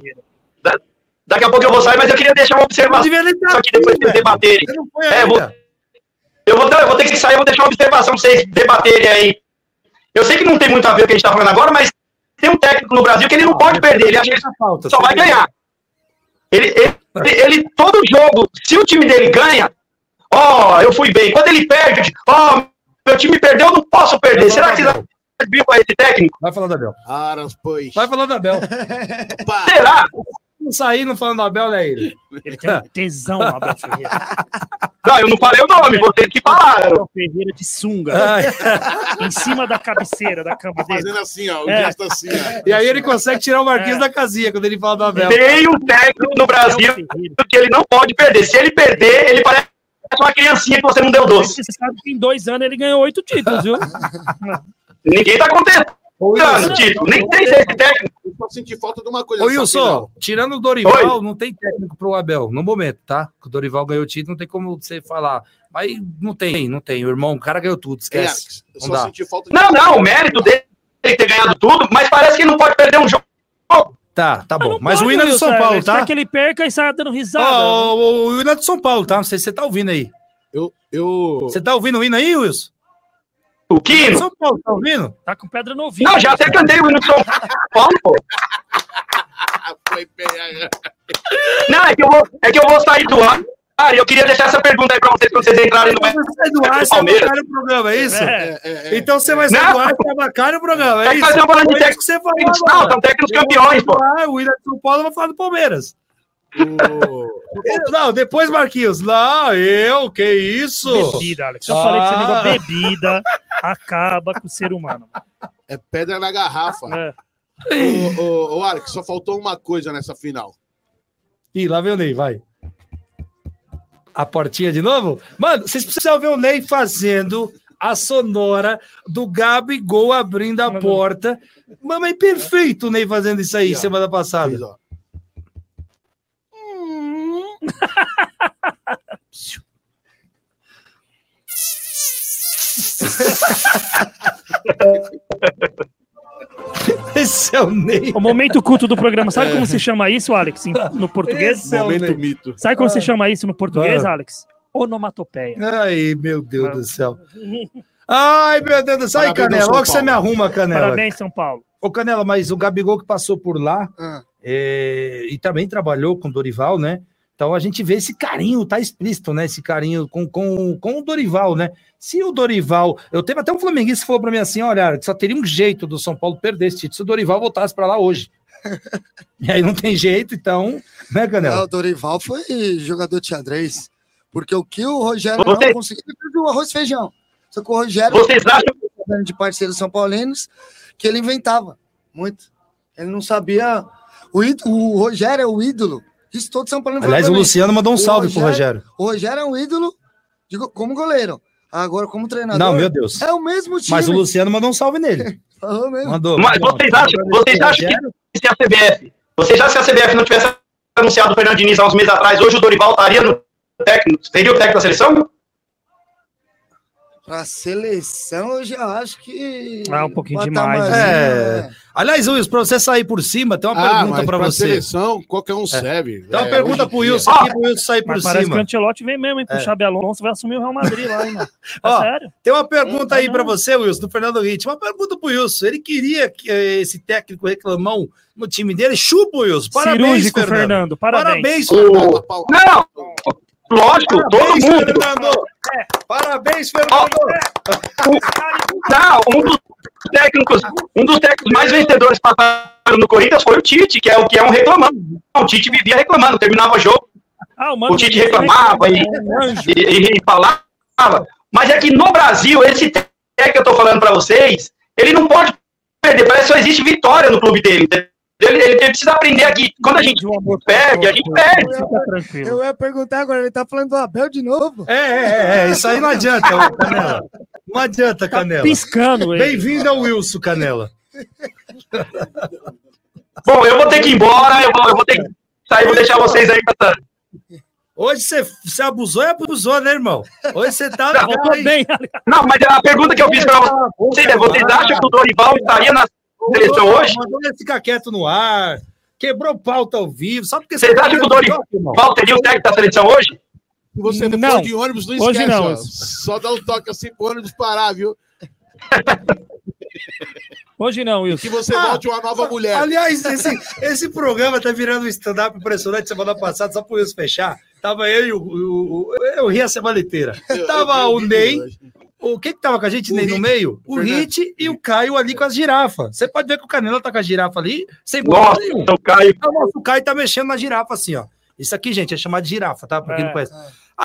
Da- daqui a pouco eu vou sair, mas eu queria deixar uma observação só que depois vocês debaterem. Você não foi É, eu vou-. Eu vou, ter- eu vou ter que sair, eu vou deixar uma observação pra vocês debaterem aí. Eu sei que não tem muito a ver com o que a gente tá falando agora, mas tem um técnico no Brasil que ele não pode perder. Ele acha que pauta, só vai ganhar. Ele, ele, ele- todo jogo, se o time dele ganha, ó, eu fui bem. Quando ele perde, ó, meu time perdeu, eu não posso perder. Será que vocês viram com esse técnico? Vai falando da Abel. Aras, pois. Vai falando da Abel. Será? Não sair não falando da Abel, né, ele? Ele tem um tesão, Abel Ferreira. Não, eu não falei o nome, vou ter que falar. Abel Ferreira de sunga. Ai, em cima da cabeceira da cama dele. Fazendo assim, ó. O É. gesto assim, ó. E aí ele consegue tirar o Marquinhos É. da casinha quando ele fala do Abel. Tem um técnico no Brasil que ele não pode perder. Se ele perder, ele parece uma criancinha que você não deu doce. Você sabe que em dois anos ele ganhou oito títulos, viu? (laughs) Ninguém tá o Wilson, título. Nem é esse técnico. Eu só senti falta de uma coisa. Ô, Wilson, final. tirando o Dorival, não tem técnico pro Abel, no momento, tá? Que o Dorival ganhou o título, não tem como você falar. Mas não tem, não tem. O irmão, o cara ganhou tudo, É, esquece. eu Não só dá. senti falta de Não, não, o mérito dele ter ganhado tudo, mas parece que ele não pode perder um jogo. Tá, tá bom. não Mas o é do São Paulo, tá? Quer que ele perca e saia dando risada. Ó, o, o hino é do São Paulo, tá? Não sei se você tá ouvindo aí. Eu, eu... Você tá ouvindo o hino aí, Wilson? O Quino. São Paulo, tá ouvindo? Tá com pedra no ouvido. Não, já até cantei o hino de São Paulo, pô. (laughs) Foi bem- Não, é que eu vou, é que eu vou sair do ar. Ah, e eu queria deixar essa pergunta aí pra vocês quando vocês entrarem no. Você sai do ar, você Palmeiras. abacalha o programa, é isso? É. É, é, é. Então você vai sair Não. do ar e abacalha o programa, é Tem que fazer uma bola de técnico. que você falou Não, são técnicos campeões, pô. Ah, o é do São Paulo vai falar do Palmeiras. Não, depois Marquinhos. Não, eu, que isso? Bebida, Alex. Eu falei que esse Ah. negócio bebida acaba com o ser humano. É pedra na garrafa. É. Ô, ô, ô, Alex, só faltou uma coisa nessa final. Ih, lá vem o Ney, vai. A portinha de novo? Mano, vocês precisam ver o Ney fazendo a sonora do Gabigol abrindo a Mano. porta. Mamãe, perfeito o Ney fazendo isso aí semana passada. (laughs) (laughs) Esse é o Ney. O momento culto do programa. Sabe como se chama isso, Alex, no português? Esse é o Momento Ney. mito. Sabe como se chama isso no português, Ah. Alex? Onomatopeia. Ai, meu Deus do céu. Ai, meu Deus do céu. Ai, Canela, olha que você me arruma, Canela. Parabéns, São Paulo. Ô, Canela, mas o Gabigol que passou por lá Ah, é, e também trabalhou com o Dorival, né? Então a gente vê esse carinho, tá explícito, né? Esse carinho com, com, com o Dorival, né? Se o Dorival. Eu teve até um flamenguista que falou pra mim assim: olha, só teria um jeito do São Paulo perder esse título se o Dorival voltasse pra lá hoje. (laughs) e aí não tem jeito, então, né, não, Canela? o Dorival foi jogador de xadrez. Porque o que o Rogério Você- não conseguiu, fez o arroz e feijão. Só que o Rogério, Vocês acham de parceiros são paulinos, que ele inventava muito. Ele não sabia. O, ídolo- o Rogério é o ídolo. Isso todo São Paulo Aliás, o Luciano mandou um O salve pro Rogério- Rogério. O Rogério é um ídolo de como goleiro. Agora, como treinador. Não, meu Deus. É o mesmo time. Mas o Luciano mandou um salve nele. (laughs) Falou mesmo. Mandou. Mas vocês acham, vocês acham que se a CBF, vocês acham que se a CBF não tivesse anunciado o Fernando Diniz há uns meses atrás, hoje o Dorival estaria no técnico, seria o técnico da seleção? Pra seleção, eu já acho que. Ah, um pouquinho demais, É. Aliás, Wilson, pra você sair por cima, tem uma Ah, pergunta mas pra você. seleção, qualquer um serve. Tem uma É, pergunta em dia. Wilson aqui, pro Wilson sair por Mas parece que o cima. Antelote vem mesmo, hein? É. O Xabi Alonso vai assumir o Real Madrid lá, hein, mano? (laughs) É Ó, sério. Tem uma pergunta aí não. você, Wilson, do Fernando Ritt. Uma pergunta pro Wilson. Ele queria que eh, esse técnico reclamão no time dele. Chupa, Wilson. Parabéns, Cirúrgico, Fernando. Fernando. Parabéns. Parabéns, O- Pau- Não, lógico, todo Parabéns, mundo. Fernando. Parabéns, Fernando. Não, um dos técnicos, um dos técnicos mais vencedores passaram no Corinthians foi o Tite, que é o que é um reclamando. O Tite vivia reclamando, terminava o jogo, Ah, o, mano, o Tite reclamava e, anjo. e, e falava. Mas é que no Brasil, esse técnico que eu tô falando pra vocês, ele não pode perder. Parece que só existe vitória no clube dele. Ele, ele precisa aprender aqui. Quando a gente um perde, a gente perde. Eu ia perguntar agora, ele tá falando do Abel de novo? É, é, é, é, isso aí não adianta. Não adianta, Canela. Piscando ele. Bem-vindo ao Wilson, Canela. Bom, eu vou ter que ir embora, eu vou, eu vou ter que sair, vou deixar vocês aí cantando. Hoje você, você abusou e abusou, né, irmão? Hoje você tá. Não, bem, aliás. Não, mas a pergunta que eu fiz pra vocês é: vocês acham que o Dorival estaria na seleção hoje? Mandou ele ficar quieto no ar. Quebrou pauta ao vivo. Só porque Vocês acham que o Dorival teria o técnico da seleção hoje? Se você Não. for de ônibus, não Hoje esquece. não. ó. Só dá um toque assim pro ônibus parar, viu? (laughs) Hoje não, Que Wilson. você Ah, volte uma nova mulher. Aliás, esse, esse programa tá virando um stand-up impressionante semana passada, só por isso fechar. Tava eu e o. o- o- eu ri a semana inteira. Eu- Tava eu- eu o Ney. hoje. O que que tava com a gente, O Ney, no Hit. meio? O. Hit e o Caio ali com as girafas. Você pode ver que o Canela tá com a girafa ali, sem Nossa, nenhum. então Caio. Então, o nosso Caio tá mexendo na girafa assim, ó. Isso aqui, gente, é chamado de girafa, tá? Pra quem É. não conhece.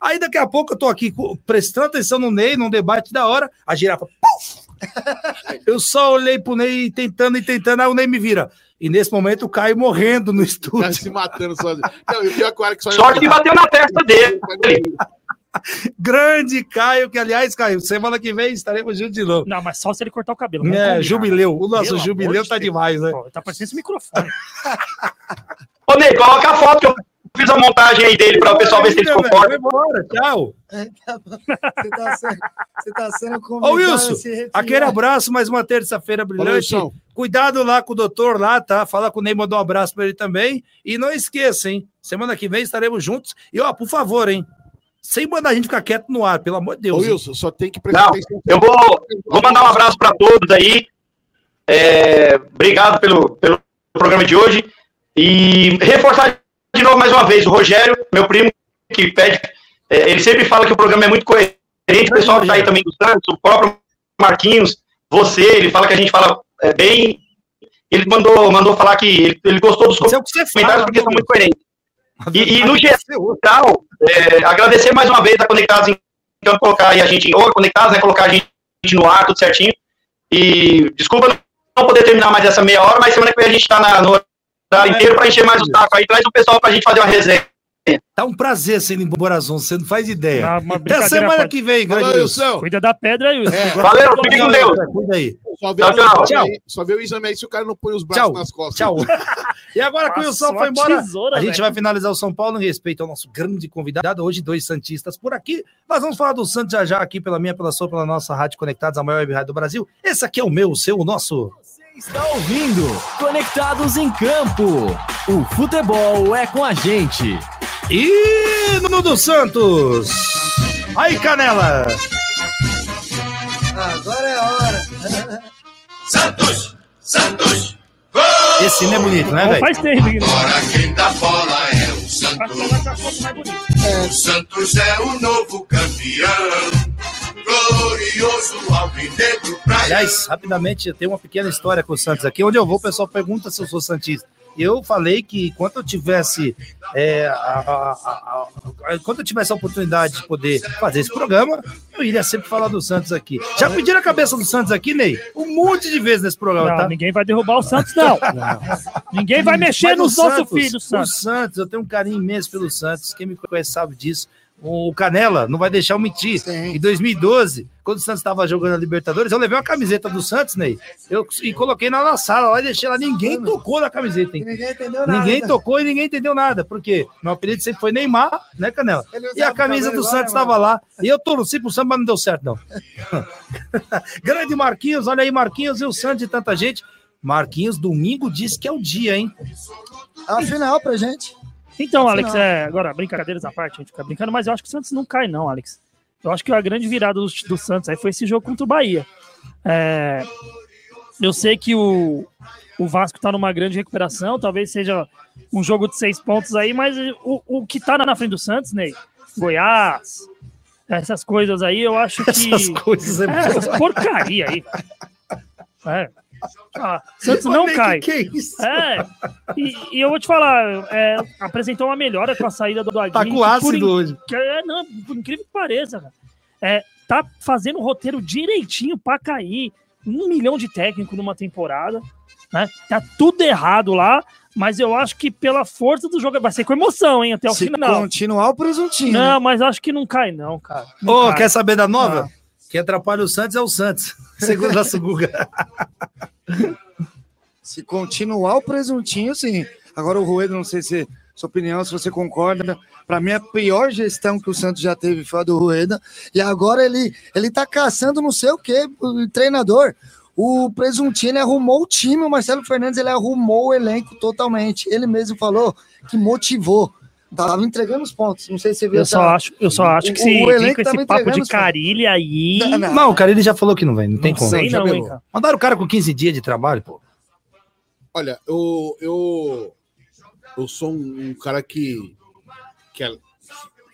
Aí daqui a pouco eu tô aqui prestando atenção no Ney, num debate da hora, a girafa. puf! (laughs) Eu só olhei pro Ney tentando e tentando, aí o Ney me vira. E nesse momento o Caio morrendo no Tá estúdio. se matando sozinho. Não, e o pior que só Sorte que bateu na testa dele. (laughs) Grande Caio, que aliás, Caio, semana que vem estaremos juntos de novo. Não, mas só se ele cortar o cabelo. É, combinar. jubileu. O nosso Pelo jubileu de tá Deus. demais, né? Pô, tá parecendo esse microfone. (laughs) Ô, Ney, coloca a foto que eu fiz a montagem aí dele para o pessoal ver se eles Vai concordam. embora, tchau. Você tá sendo, você tá sendo Ô, convidado Wilson, se retirar. aquele abraço, mais uma terça-feira Valeu, brilhante. Wilson. Cuidado lá com o doutor lá, tá? Fala com o Ney, mandou um abraço pra ele também. E não esqueça, hein? Semana que vem estaremos juntos. E, ó, por favor, hein? Sem mandar a gente ficar quieto no ar, pelo amor de Ô, Deus. hein? Wilson, só tem que prestar Não, atenção. eu vou, vou mandar um abraço para todos aí. É, obrigado pelo, pelo programa de hoje. E reforçar de novo mais uma vez o Rogério, meu primo, que pede. é, ele sempre fala que o programa é muito coerente. O pessoal que está aí também do Santos, o próprio Marquinhos, você, ele fala que a gente fala é, bem. Ele mandou, mandou falar que ele, ele gostou dos é comentários fala. porque são muito coerentes. E, e no geral. é, agradecer mais uma vez a Conectados, então, colocar aí a gente, ou a Conectados, né, colocar a gente no ar, tudo certinho. E desculpa não poder terminar mais essa meia hora, mas semana que vem a gente tá na, no horário inteiro para encher mais o saco aí, traz o pessoal pra gente fazer uma resenha. Tá um prazer sendo em Borazon, você não faz ideia. Ah, Até semana que vem, grande Falou, Wilson. Cuida da pedra, Wilson. É. Valeu, fiquem com Deus. Cuida aí. Só vê, Tchau, o tchau. exame aí- só vê o exame aí se o cara não põe os braços Tchau. nas costas. Tchau. (laughs) E agora que o Wilson foi embora, tesoura, a gente velho. vai finalizar o São Paulo em respeito ao nosso grande convidado. Hoje, dois Santistas por aqui. Nós vamos falar do Santos já já aqui pela minha, pela sua, pela nossa Rádio Conectados, a maior web rádio do Brasil. Esse aqui é o meu, o seu, o nosso. Está ouvindo Conectados em Campo. O futebol é com a gente. E no do Santos. Aí, Canela. Agora é a hora. Santos, Santos, Esse não é bonito, né, velho? faz tempo. que- ora quem dá bola O Santos é o novo campeão, glorioso alvinegro praiano. Aliás, rapidamente, tenho uma pequena história com o Santos aqui. Onde eu vou, o pessoal pergunta se eu sou Santista. Eu falei que enquanto eu tivesse é, a, a- a- enquanto eu tivesse a oportunidade de poder fazer esse programa, eu iria sempre falar do Santos aqui. Já pediram a cabeça do Santos aqui, Ney? Um monte de vezes nesse programa, Não, tá? ninguém vai derrubar o Santos, (laughs) não. Ninguém vai mexer Mas o nos nossos Santos, filhos, O Santos. Santos, eu tenho um carinho imenso pelo Santos. Quem me conhece sabe disso. O Canela não vai deixar eu mentir. Sim. Em 2012, quando o Santos estava jogando a Libertadores, eu levei uma camiseta do Santos, Ney. Eu, e coloquei na, na sala lá e deixei lá. Ninguém tocou na camiseta, hein? Ninguém entendeu nada. Ninguém tocou e ninguém entendeu nada. Porque meu apelido sempre foi Neymar, né, Canela? E a camisa do Santos estava lá. E eu torci pro Santos, mas não deu certo, não. (laughs) Grande Marquinhos, olha aí, Marquinhos e o Santos e tanta gente. Marquinhos, domingo diz que é o dia, hein? A final pra gente. Então, Alex, é, agora, brincadeiras à parte, a gente fica brincando, mas eu acho que o Santos não cai, não, Alex. Eu acho que a grande virada do, do Santos aí foi esse jogo contra o Bahia. É, eu sei que o, o Vasco tá numa grande recuperação, talvez seja um jogo de seis pontos aí, mas o, o que tá na frente do Santos, Ney, Goiás, essas coisas aí, eu acho que. Essas coisas é É, essas porcaria aí. É. Ah, Santos não aí, cai. Que, que é isso? É, e, e eu vou te falar, é, apresentou uma melhora com a saída do Aguirre. Tá com ácido in- hoje. que é, não, por incrível que pareça, cara. É, tá fazendo o roteiro direitinho pra cair. um milhão de técnico numa temporada, né? Tá tudo errado lá, mas eu acho que pela força do jogo vai ser com emoção, hein, até o Se final. continuar o presuntinho. né? Não, mas acho que não cai não, cara. Não Ô, cai. quer saber da nova? Quem atrapalha o Santos é o Santos. Segundo a Suguga. (laughs) Se continuar o presuntinho, sim. Agora o Rueda, não sei se sua opinião, se você concorda. Para mim, a pior gestão que o Santos já teve foi a do Rueda. E agora ele, ele tá caçando não sei o quê, o treinador. O presuntinho ele arrumou o time, o Marcelo Fernandes ele arrumou o elenco totalmente. Ele mesmo falou que motivou. Tava entregando os pontos. Não sei se você viu Eu essa- só acho, eu só acho que O- se o elenco com esse papo de carilha aí, Não, não. Não, o ele já falou que não vem, não tem não como. sei não, já hein, cara. Mandaram o cara com 15 dias de trabalho, pô. Olha, eu, eu, eu sou um, um cara que, que é,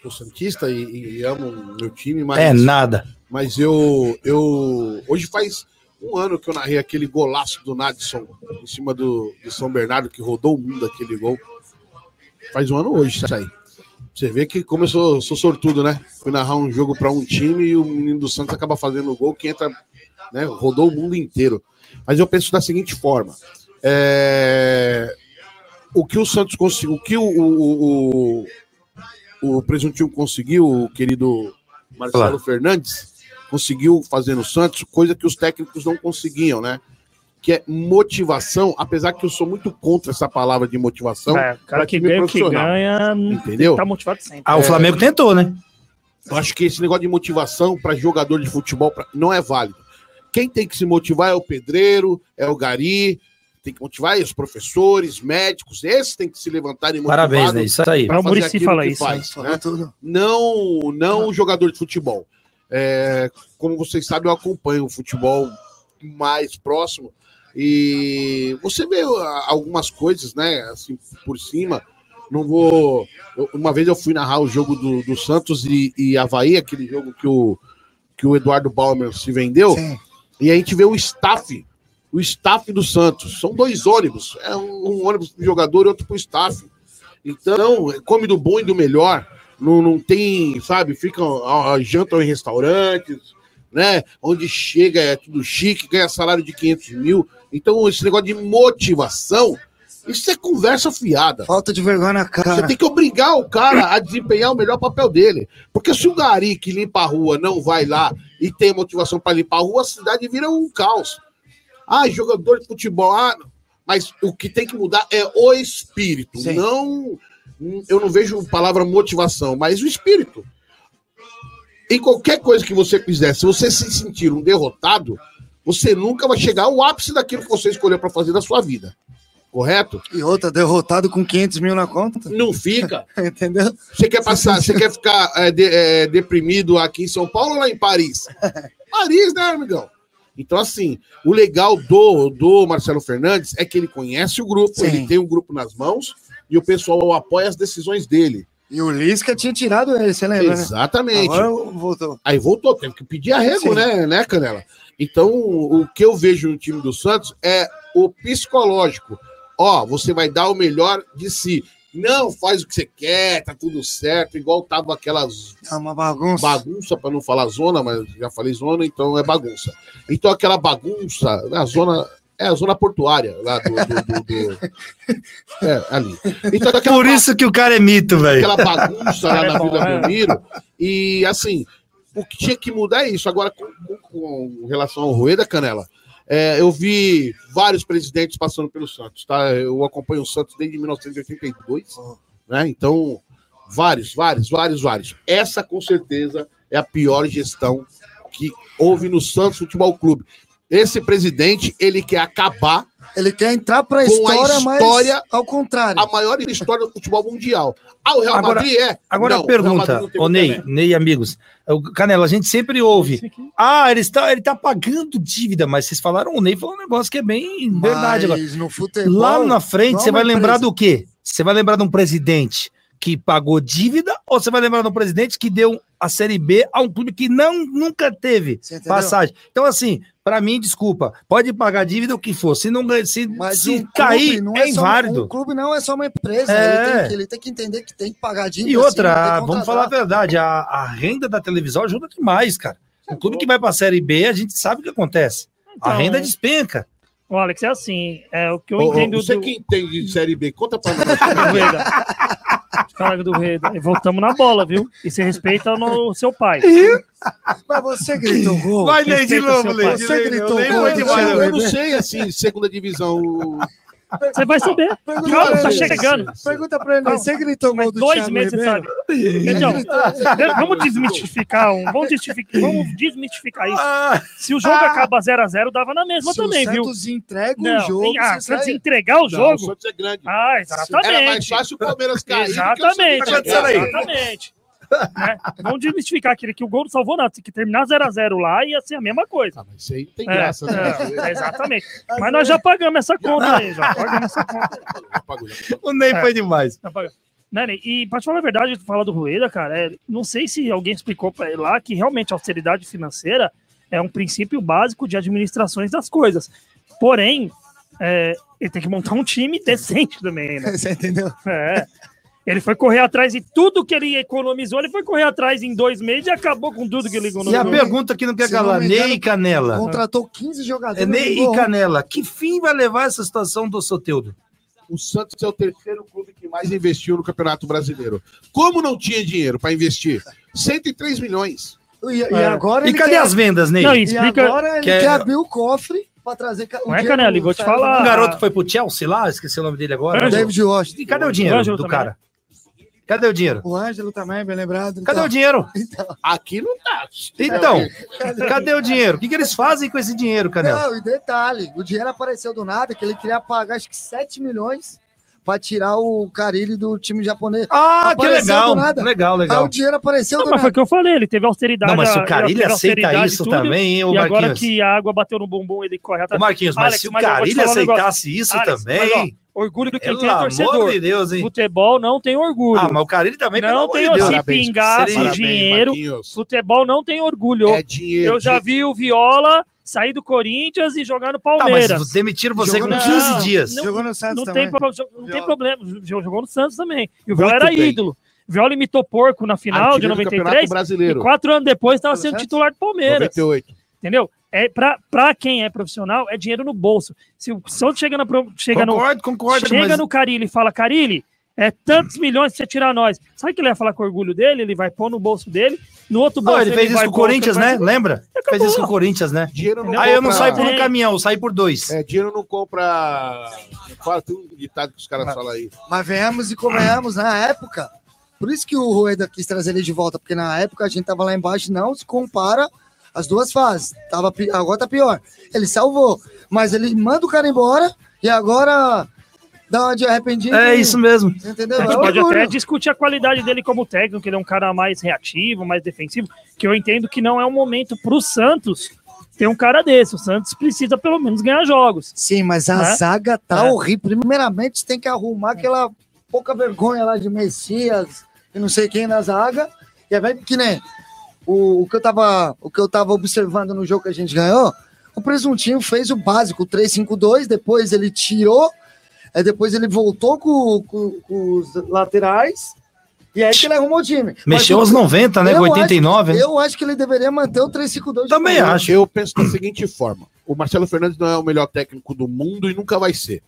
sou santista e, e amo meu time, mas, É nada. mas eu, eu hoje faz um ano que eu narrei aquele golaço do Nadson em cima do, do São Bernardo que rodou o mundo aquele gol. Faz um ano hoje isso aí. Você vê que como eu sou, sou sortudo, né? Fui narrar um jogo para um time e o menino do Santos acaba fazendo o gol que entra, né? Rodou o mundo inteiro. Mas eu penso da seguinte forma: é, o que o Santos conseguiu, o que o, o, o, o Presuntinho conseguiu, o querido Marcelo Claro. Fernandes, conseguiu fazer no Santos, coisa que os técnicos não conseguiam, né? Que é motivação, apesar que eu sou muito contra essa palavra de motivação, É, o cara que ganha que profissional. ganha, entendeu? tá motivado sempre. Ah, o Flamengo tentou, né? Eu acho que esse negócio de motivação para jogador de futebol pra- não é válido. Quem tem que se motivar é o pedreiro, é o gari, tem que motivar é os professores, médicos, esses têm que se levantarem Parabéns, né? Isso aí. pra O fazer Muricy aquilo fala que isso, faz, né? tudo. Não, não o jogador de futebol. É, como vocês sabem, eu acompanho o futebol mais próximo e você vê ah, algumas coisas, né? Assim, por cima. Não vou. uma vez eu fui narrar o jogo do, do Santos e, e Havaí, aquele jogo que o, que o Eduardo Baumer se vendeu, Sim. e a gente vê o staff, o staff do Santos. São dois ônibus. É um, ônibus pro jogador e outro pro staff. Então, come do bom e do melhor. Não, não tem, sabe, ficam, jantam em restaurantes, né? Onde chega é tudo chique, ganha salário de 500 mil. Então, esse negócio de motivação, isso é conversa fiada. Falta de vergonha na Você cara. tem que obrigar o cara a desempenhar o melhor papel dele. Porque se o gari que limpa a rua não vai lá e tem motivação para limpar a rua, a cidade vira um caos. Ah, jogador de futebol, ah, mas o que tem que mudar é o espírito. Sim. Não, eu não vejo palavra motivação, mas o espírito. Em qualquer coisa que você fizer, se você se sentir um derrotado, você nunca vai chegar ao ápice daquilo que você escolheu para fazer da sua vida. Correto? E outra, derrotado com 500 mil na conta. Não fica. (laughs) Entendeu? Você quer passar, você quer ficar é, de- é, deprimido aqui em São Paulo ou lá em Paris? (laughs) Paris, né, amigão? Então, assim, o legal do, do Marcelo Fernandes é que ele conhece o grupo, Sim. ele tem o grupo nas mãos e o pessoal apoia as decisões dele. E o Lisca tinha tirado ele, você lembra, né? Exatamente. Agora voltou. Aí voltou, teve que pedir arrego, Sim. né, né, Canela? Então, o que eu vejo no time do Santos é o psicológico. Ó, você vai dar o melhor de si. Não faz o que você quer, tá tudo certo, igual tava aquelas É uma bagunça. bagunça, para não falar zona, mas já falei zona, então é bagunça. Então aquela bagunça, a zona é a zona portuária lá do, do- do- do- é ali. Então Por isso que o cara é mito, velho. aquela bagunça lá na Vila. Belmiro e assim o que tinha que mudar é isso. Agora com, com- relação ao Rueda Canela, é, eu vi vários presidentes passando pelo Santos, tá? Eu acompanho o Santos desde 1982, né? Então vários, vários, vários, vários. Essa com certeza é a pior gestão que houve no Santos Futebol Clube. Esse presidente, ele quer acabar Ele quer entrar Com a história, história- mas ao contrário. a maior história do futebol mundial. Ah, o Real Agora- Madrid é? Agora Não, a o pergunta, ô Ney, Ney, amigos. O Canela, a gente sempre ouve. Ah, ele está, ele tá pagando dívida, mas vocês falaram, o Ney falou um negócio que é bem verdade agora. Mas no futebol. Lá na frente, você vai uma lembrar empresa. do quê? Você vai lembrar de um presidente que pagou dívida ou você vai lembrar um presidente que deu a Série B a um clube que não, nunca teve passagem? Então, assim, para mim, desculpa, pode pagar dívida o que for. Se não se, Mas se um cair, não é, só- inválido. Um clube não é só uma empresa. É. Ele, tem que, ele tem que entender que tem que pagar dívida. E outra, que vamos falar a verdade, a, a renda da televisão ajuda demais, cara. O clube que vai pra Série B, a gente sabe o que acontece. A renda despenca. Ô, Alex, é assim, é o que eu Ô, ô, entendo você do... que entende de Série B, conta pra (laughs) nós. Fala do. E voltamos na bola, viu? E você respeita no seu pai. Mas você gritou gol. Vai, Ney, de Respeita novo, seu Ney. pai. Você gritou gol, eu não sei, assim, segunda divisão. O- Você vai saber. Pergunta Calma, pra tá ele. chegando. Pergunta pra ele, você gritou gol do dois Thiago meses sabe. Então, vamos desmistificar um. Vamos desmistificar, vamos desmistificar isso. Ah, Se o jogo acaba 0x0, dava na mesma Se também, o viu? Santos entrega Não, o jogo, ah, você Santos sai- entregar o Não, o jogo. Santos é grande. Ah, Era mais exatamente. fácil o Palmeiras cair. do que o Exatamente. Santos acontecendo aí? Exatamente. Né? Vamos desmistificar aquele que o gol não salvou nada. Tem que terminar 0x0 lá ia ser a mesma coisa. Ah, mas isso aí tem É, graça, né? é, exatamente. (laughs) Mas nós já pagamos essa conta aí. Já pagamos essa conta. o Ney É. foi demais. Né, Ney? E pra te falar a verdade, tu fala do Rueda, cara, é, não sei se alguém explicou pra ele lá que realmente a austeridade financeira é um princípio básico de administrações das coisas. Porém, é, ele tem que montar um time decente também, né? (laughs) Você entendeu? É. Ele foi correr atrás de tudo que ele economizou, ele foi correr atrás em dois meses e acabou com tudo que ele E a economizou. pergunta que não quer não calar, Ney e Canela. Contratou 15 jogadores. É Ney e Canela. Que fim vai levar essa situação do Soteudo? O Santos é o terceiro clube que mais investiu no Campeonato Brasileiro. Como não tinha dinheiro para investir? 103 milhões. E, e É. agora E cadê quer, as vendas, Ney? Não, e E explica. agora ele Quer- quer abrir o cofre pra trazer. o Não é, Canela, vou te falar. O Ramos. garoto foi pro Chelsea lá, esqueci o nome dele agora. Ângelo. David Washington. E cadê o dinheiro Ângelo do também, cara? Cadê o dinheiro? O Ângelo também, bem lembrado. Cadê Então, o dinheiro? Aqui não tá. Então, cadê o dinheiro? O que, que eles fazem com esse dinheiro, Canela? Não, e detalhe, o dinheiro apareceu do nada, que ele queria pagar acho que 7 milhões pra tirar o Carilli do time japonês. Ah, que Apareceu legal. do nada. Legal, Aí legal. o dinheiro apareceu Não, do mas foi o nada. que eu falei, ele teve austeridade. Não, mas se o Carilli aceita isso tudo, também, hein, ô E agora Marquinhos? que a água bateu no bumbum, ele corre Ô, atrás. Marquinhos, mas Alex, se o mas Carilli falar um aceitasse isso Alex, também, mas, ó, orgulho do que pelo tem é amor torcedor. de Deus, hein? Futebol não tem orgulho. Ah, mas o Carilli também, não tem Deus. se pingar dinheiro. Marquinhos. Futebol não tem orgulho. É dinheiro. Eu já vi o Viola sair do Corinthians e jogar no Tá, mas Palmeiras. demitiram você Jogou com no- 15 Não, dias. não, Jogou no Santos não também. tem, não tem problema. Jogou no Santos também. E o Viola era bem. ídolo. O Viola imitou porco na final de Artilheiro do Campeonato 93 e Brasileiro. quatro anos depois estava sendo Santos? titular do Palmeiras. 98. Entendeu? É pra, pra quem é profissional, é dinheiro no bolso. Se o Santos chega, na, chega, no, Concordo, concordo. chega mas... no Carilli e fala, Carilli, é tantos milhões pra você tirar nós. Sabe o que ele vai falar com orgulho dele? Ele vai pôr no bolso dele, no outro Não, bolso ele fez isso com o Corinthians, né? Lembra? Fez isso com o Corinthians, né? Dinheiro não Aí eu não saio por um É. caminhão, eu saio por dois. É, dinheiro não compra. Fala, tem um ditado que os caras falam aí. Mas venhamos e convenhamos, na época. Por isso que o Rueda quis trazer ele de volta, porque na época a gente tava lá embaixo, não se compara as duas fases. Tava, agora tá pior. Ele salvou, mas ele manda o cara embora e agora dá uma de arrependido. É isso mesmo. Entendeu? A gente É pode orgulho. até discutir a qualidade dele como técnico, ele é um cara mais reativo, mais defensivo, que eu entendo que não é um momento pro Santos ter um cara desse. O Santos precisa pelo menos ganhar jogos. Sim, mas a Né? zaga tá É. horrível. Primeiramente, tem que arrumar aquela pouca vergonha lá de Messias e não sei quem na zaga. E é bem que nem o, o que eu tava, o que eu tava observando no jogo que a gente ganhou. O Presuntinho fez o básico, o 3-5-2, depois ele tirou, aí depois ele voltou com, com- com os laterais, e aí que ele arrumou o time. Mexeu aos 90, né? Com acho- 89, né? Eu acho que ele deveria manter o 3-5-2. de Também acho. Eu penso da seguinte forma: o Marcelo Fernandes não é o melhor técnico do mundo e nunca vai ser.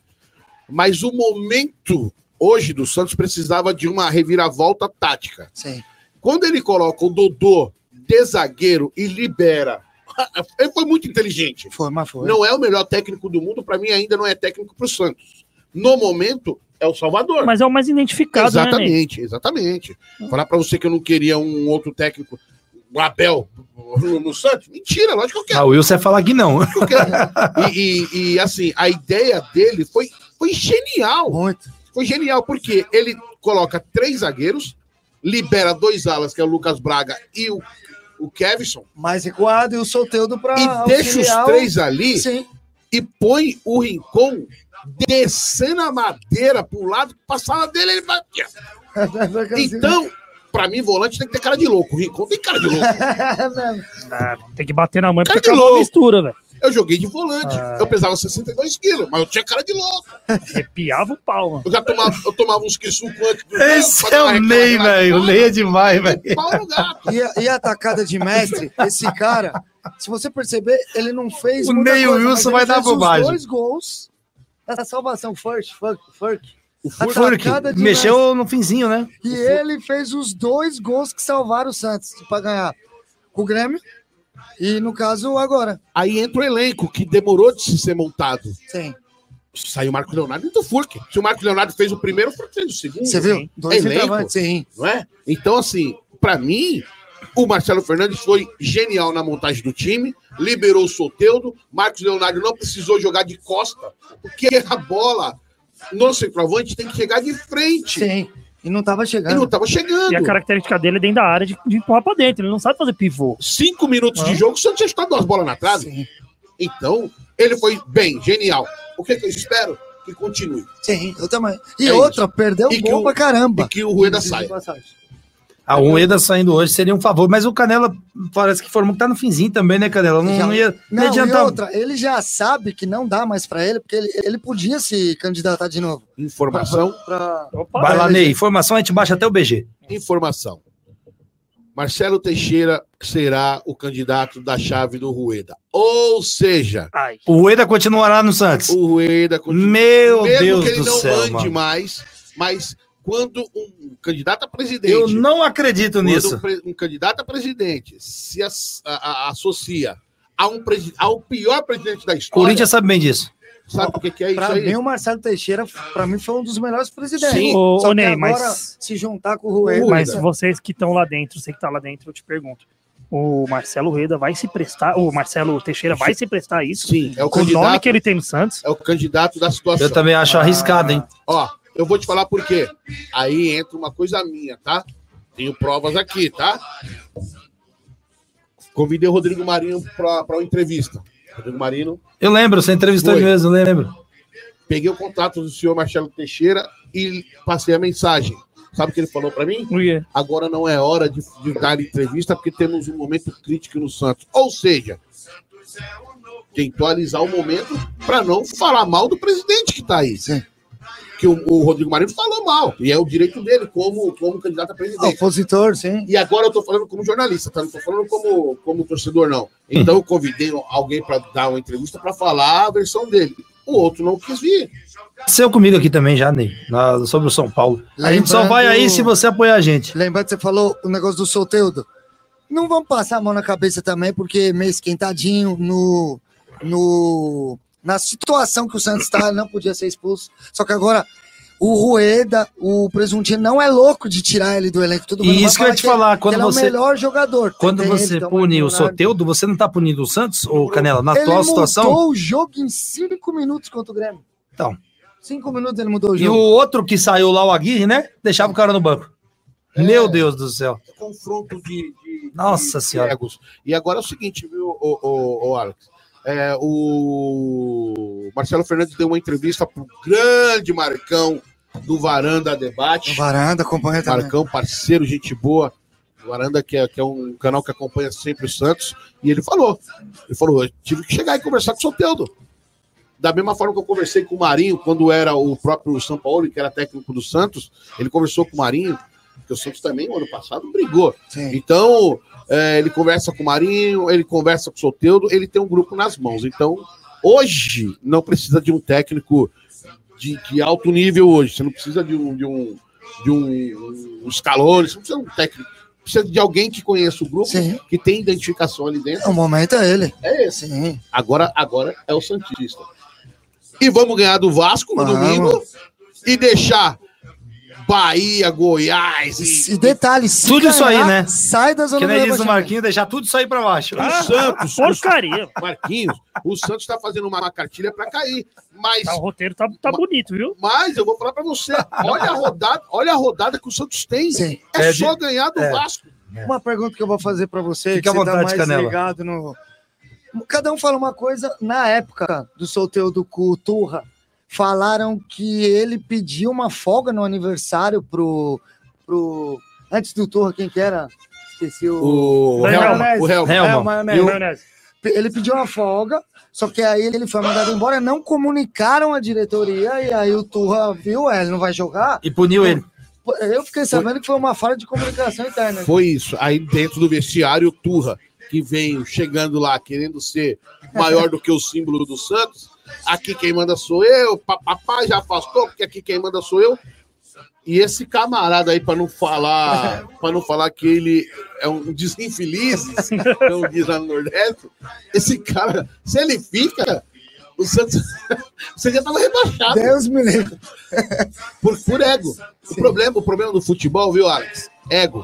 Mas o momento hoje do Santos precisava de uma reviravolta tática. Sim. Quando ele coloca o Dodô de zagueiro e libera, (laughs) ele foi muito inteligente. Foi, mas foi. Não é o melhor técnico do mundo, para mim ainda não é técnico para o Santos. No momento é o Salvador. Mas é o mais identificado, né, exatamente, exatamente. Falar para você que eu não queria um outro técnico, o Abel no, no Santos, mentira, lógico que eu quero. Ah, o Wilson ia falar que não. lógico que eu quero. E, e- e, assim, a ideia dele foi, foi genial. Muito. Foi genial, porque ele coloca três zagueiros, libera dois alas, que é o Lucas Braga e o, o Kevson, mais recuado e o Solteudo para e deixa os três ali Sim. e põe o Rincon descendo a madeira pro lado, passar dele, ele vai. (laughs) Então, pra mim, volante tem que ter cara de louco. O Rincon tem cara de louco. (laughs) Ah, tem que bater na mãe Cara porque de louco. mistura, velho. Eu joguei de volante. Eu pesava 62 quilos, mas eu tinha cara de louco. (laughs) Arrepiava o pau, mano. Eu já tomava, eu tomava uns que suco antes do Esse é o Ney, velho. O Ney é demais, velho. E, a- e a atacada de mestre, esse cara, se você perceber, ele não fez. O Ney Wilson vai dar bobagem. dois gols. Essa salvação, Furk, Furk, Furk. O Furk mexeu no finzinho, né? E ele fez os dois gols que salvaram o Santos para ganhar com o Grêmio. E no caso, agora. Aí entra o elenco, que demorou de se ser montado. Sim. Saiu o Marco Leonardo e do Furk. Se o Marco Leonardo fez o primeiro, o Furk fez o segundo. Você viu? Dois Elenco. sim. Não é? Então, assim, pra mim, o Marcelo Fernandes foi genial na montagem do time, liberou o Soteudo, Marcos Leonardo não precisou jogar de costa, porque a bola no centroavante tem que chegar de frente. Sim. E não tava E chegando. não tava chegando. E a característica dele é dentro da área de, de empurrar pra dentro. Ele não sabe fazer pivô. Cinco minutos de jogo, o Santos já está duas bolas na trave. Sim. Então, ele foi bem, genial. O que, que eu espero? Que continue. Sim, eu também. E É outra, perdeu E gol o- pra caramba. E que o Rueda saia. A Rueda saindo hoje seria um favor, mas o Canela parece que formou que tá no finzinho também, né, Canela? Não, Já- não ia não Não, ia e adiantar. outra, ele já sabe que não dá mais pra ele, porque ele, ele podia se candidatar de novo. Informação, Pra... Opa, Vai lá, Ney. Informação, a gente baixa até o BG. informação. Marcelo Teixeira será o candidato da chave do Rueda. Ou seja, Ai. O Rueda continuará no Santos. o Rueda continua. Meu Mesmo Deus que ele do não céu, ande mano. mais, mas quando um candidato a presidente. Eu não acredito quando nisso. um, um candidato a presidente se as- a- a- associa a um ao pior presidente da história. Corinthians sabe bem disso. sabe o que, que é isso Pra aí? mim, o Marcelo Teixeira, pra mim, foi um dos melhores presidentes. Sim. Ô, Só que Ney, agora, mas- se juntar com o Rueda... Mas vocês que estão lá dentro, você que tá lá dentro, eu te pergunto. O Marcelo Rueda vai se prestar, o Marcelo Teixeira vai se prestar a isso? Sim, é o Com o nome que ele tem no Santos? é o candidato da situação. Eu também acho arriscado, hein? Ó, eu vou te falar por quê. Aí entra uma coisa minha, tá? Tenho provas aqui, tá? Convidei o Rodrigo Marinho para uma entrevista. Rodrigo Marinho, Eu lembro, você entrevistou Foi. mesmo, eu lembro. peguei o contato do senhor Marcelo Teixeira e passei a mensagem. Sabe o que ele falou para mim? Agora não é hora de, de dar entrevista porque temos um momento crítico no Santos. Ou seja, tentou alisar o momento para não falar mal do presidente que está aí. Sim. Que o, o Rodrigo Marinho falou mal. E é o direito dele como, como candidato a presidente. Opositor, sim. E agora eu tô falando como jornalista, tá? Não tô falando como, como torcedor, não. Então eu convidei alguém para dar uma entrevista para falar a versão dele. O outro não quis vir. Aconteceu comigo aqui também já, Ney, na- sobre o São Paulo. A gente só Lembrando- vai aí se você apoiar a gente. Lembrando que você falou o negócio do Solteudo. Não vamos passar a mão na cabeça também, porque meio esquentadinho no, no, na situação que o Santos está, ele não podia ser expulso. Só que agora o Rueda, o Presuntinho, não é louco de tirar ele do elenco. Todo E mundo vai isso que eu ia te falar, quando ele você- é o melhor jogador. Quando você ele, pune o. Soteudo, você não tá punindo o Santos, ou Canela, na ele atual situação? mudou o jogo em cinco minutos contra o Grêmio. Então. Cinco minutos ele mudou o E o jogo. outro que saiu lá, o Aguirre, né? Deixava o cara no banco. Meu Deus do céu. Confronto de, de- Nossa de Senhora. E agora é o seguinte, viu, o, o, o Alex? É, o Marcelo Fernandes deu uma entrevista pro grande Marcão do Varanda Debate. Varanda acompanha também. Marcão, parceiro, gente boa. Varanda, que é, que é um canal que acompanha sempre o Santos. E ele falou: ele falou, eu tive que chegar e conversar com o Soteudo. Da mesma forma que eu conversei com o Marinho, quando era o próprio São Paulo, que era técnico do Santos, ele conversou com o Marinho, porque o Santos também, no ano passado, brigou. Sim. Então, é, ele conversa com o Marinho, ele conversa com o Soteudo, ele tem um grupo nas mãos. Então, hoje, não precisa de um técnico de, de alto nível hoje. Você não precisa de um, de um, de um, um Scaloni, você não precisa de um técnico. Precisa de alguém que conheça o grupo, Sim. que tem identificação ali dentro. O momento é ele. É esse. Sim. Agora, agora é o Santista. E vamos ganhar do Vasco no Vamos. domingo e deixar Bahia, Goiás e, E detalhe, se Tudo isso aí, ganhar, né? Sai da zona Que do nem diz o. Marquinhos, deixar tudo isso aí pra baixo. o Santos. Porcaria. Marquinhos, o Santos está fazendo uma, cartilha para cair. Mas, Tá, o roteiro tá, tá bonito, viu? mas eu vou falar para você: olha a rodada, olha a rodada que o Santos tem. Sim. É, É só de- ganhar do é. Vasco. Uma pergunta que eu vou fazer pra você, Fique que à você tá vontade, mais Canela. ligado no... Cada um fala uma coisa. Na época do sorteio do cu Turra, falaram que ele pediu uma folga no aniversário pro... pro... Antes do Turra, quem que era? Esqueci o... O Helma. O Helma. Helma. É? Ele pediu uma folga, só que aí ele foi mandado embora, não comunicaram a diretoria, e aí o Turra viu, é, ele não vai jogar. E puniu ele. Eu fiquei sabendo que foi uma falha de comunicação interna. Foi isso. Aí dentro do vestiário, o Turra que veio chegando lá querendo ser maior do que o símbolo do Santos. Aqui quem manda sou eu, papapá já afastou, porque aqui quem manda sou eu. E esse camarada aí, para não falar, para não falar que ele é um desinfeliz, como diz lá no Nordeste, esse cara, se ele fica, o Santos (laughs) você já tava rebaixado Deus me livre. por, por ego. O problema, o problema do futebol, viu, Alex? Ego.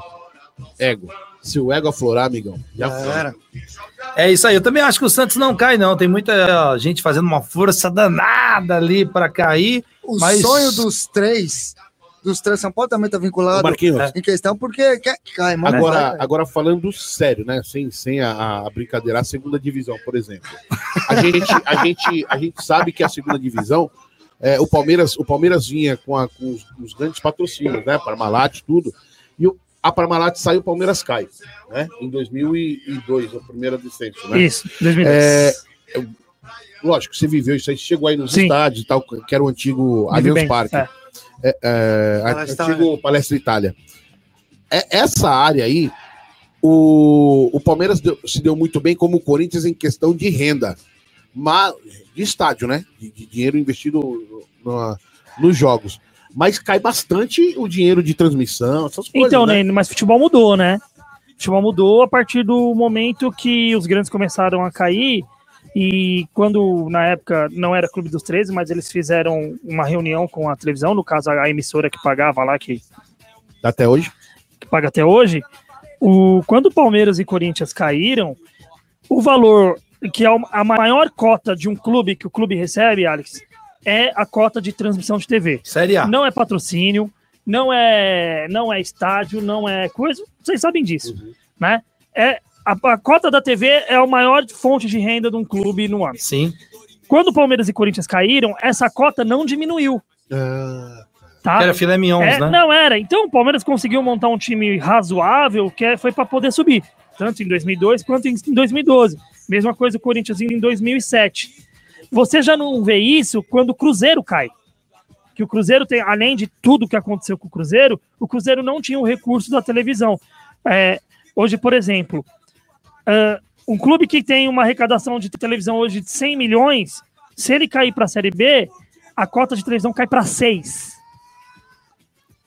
Ego. Se o ego aflorar, amigão, já. Era. É isso aí. Eu também acho que o Santos não cai, não. Tem muita gente fazendo uma força danada ali para cair. O Mas- sonho dos três, dos três, São Paulo também tá vinculado Marquinhos, em questão, porque quer que cai, mas não Agora, vai. agora falando sério, né? Sem, sem a, a brincadeira, a segunda divisão, por exemplo. A gente, a gente, a gente sabe que a segunda divisão, é, o Palmeiras, o Palmeiras vinha com, a- com os, os grandes patrocínios, né? Parmalat, tudo. E o, a Parmalat sai, o Palmeiras cai, né? Em 2002, a primeira descenso, né? Isso, 2010. É, lógico, você viveu isso aí, chegou aí nos Sim. estádios e tal, que era o antigo Allianz Parque. é. É, é, antigo Palestra Itália. É, essa área aí, o, o Palmeiras deu- se deu muito bem como o Corinthians em questão de renda, mas, de estádio, né? De, de dinheiro investido no- nos jogos. Mas cai bastante o dinheiro de transmissão, essas coisas. Então, né? né? mas futebol mudou, né? Futebol mudou a partir do momento que os grandes começaram a cair e quando, na época, não era Clube dos 13, mas eles fizeram uma reunião com a televisão, no caso a emissora que pagava lá, que, Até hoje. que paga até hoje, o, quando Palmeiras e Corinthians caíram, o valor que é a maior cota de um clube que o clube recebe, Alex, é a cota de transmissão de TV. Série A. Não é patrocínio, não é, não é estádio, não é coisa. Vocês sabem disso, né? É a, a cota da TV é a maior fonte de renda de um clube no ano. Sim. Quando o Palmeiras e Corinthians caíram, essa cota não diminuiu, tá? Era filé mignon, É, né? Não era. Então o Palmeiras conseguiu montar um time razoável que é- foi para poder subir, tanto em 2002 quanto em 2012. Mesma coisa o Corinthians em 2007. Você já não vê isso quando o Cruzeiro cai. Que o Cruzeiro tem, além de tudo que aconteceu com o Cruzeiro, o Cruzeiro não tinha o recurso da televisão. É, hoje, por exemplo, ah, um clube que tem uma arrecadação de televisão hoje de 100 milhões, se ele cair para a Série B, a cota de televisão cai para 6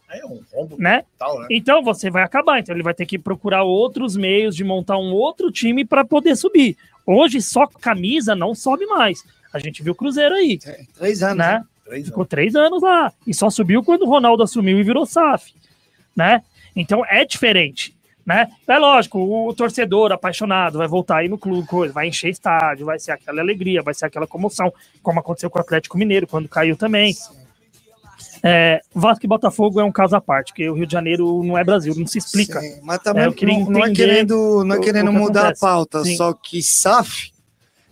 É um rombo né? total, né? Então você vai acabar. Então ele vai ter que procurar outros meios de montar um outro time para poder subir. Hoje só camisa não sobe mais. A gente viu o Cruzeiro aí, Três anos. né? Três Ficou três anos lá e só subiu quando o Ronaldo assumiu e virou SAF, né? Então é diferente, né? É lógico, o, torcedor apaixonado vai voltar aí no clube, coisa, vai encher estádio, vai ser aquela alegria, vai ser aquela comoção, como aconteceu com o Atlético Mineiro quando caiu também. É, Vasco e Botafogo é um caso à parte, porque o Rio de Janeiro não é Brasil, não se explica. Sim, mas também É, não, não é querendo, não é querendo mudar acontece. a pauta, Sim. só que SAF,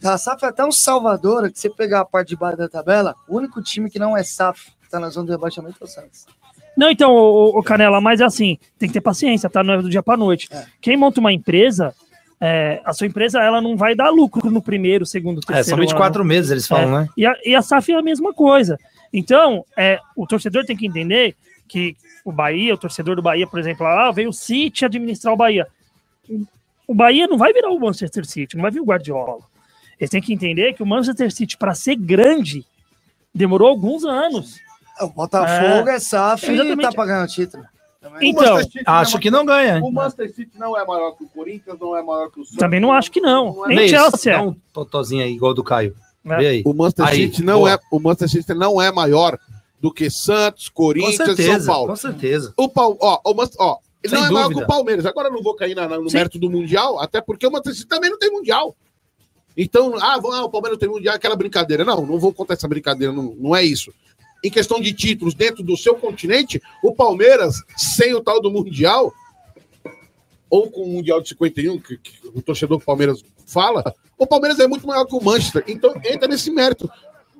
a SAF é tão salvadora que você pegar a parte de baixo da tabela, o único time que não é SAF, que tá na zona de rebaixamento é o Santos. Não, então, o, Canela, mas é assim, tem que ter paciência, tá? Não é do dia pra noite. É. Quem monta uma empresa, é, a sua empresa, ela não vai dar lucro no primeiro, segundo, É, terceiro são 24 meses, eles falam, né? E a, e a SAF é a mesma coisa. Então, é, o torcedor tem que entender que o Bahia, o torcedor do Bahia, por exemplo, ah, veio o City administrar o Bahia. O Bahia não vai virar o Manchester City, não vai vir o Guardiola. Eles têm que entender que o Manchester City, para ser grande, demorou alguns anos. O Botafogo é, SAF e tá pagando o título. Também. Então, Acho que não ganha. O Manchester City não é maior que o Corinthians, não é maior que o Santos. também não acho que não. é Nem Chelsea. Dá é. um totozinho aí, igual do Caio. É. Vê aí. O Manchester Aí, City não boa. é, o Manchester City não é maior do que Santos, Corinthians, São certeza, Paulo. com certeza. O Pau, ó, o Manchester, ó, ele Sem não é maior que dúvida. o Palmeiras. Agora eu não vou cair na- no Sim. mérito do mundial, até porque o Manchester City também não tem mundial. Então, ah, vão- ah, o Palmeiras tem mundial, aquela brincadeira. Não, não vou contar essa brincadeira, não, não é isso. Em questão de títulos dentro do seu continente, o Palmeiras, sem o tal do mundial, ou com o mundial de 51, que, que o torcedor do Palmeiras fala, o Palmeiras é muito maior que o Manchester. Então, entra nesse mérito.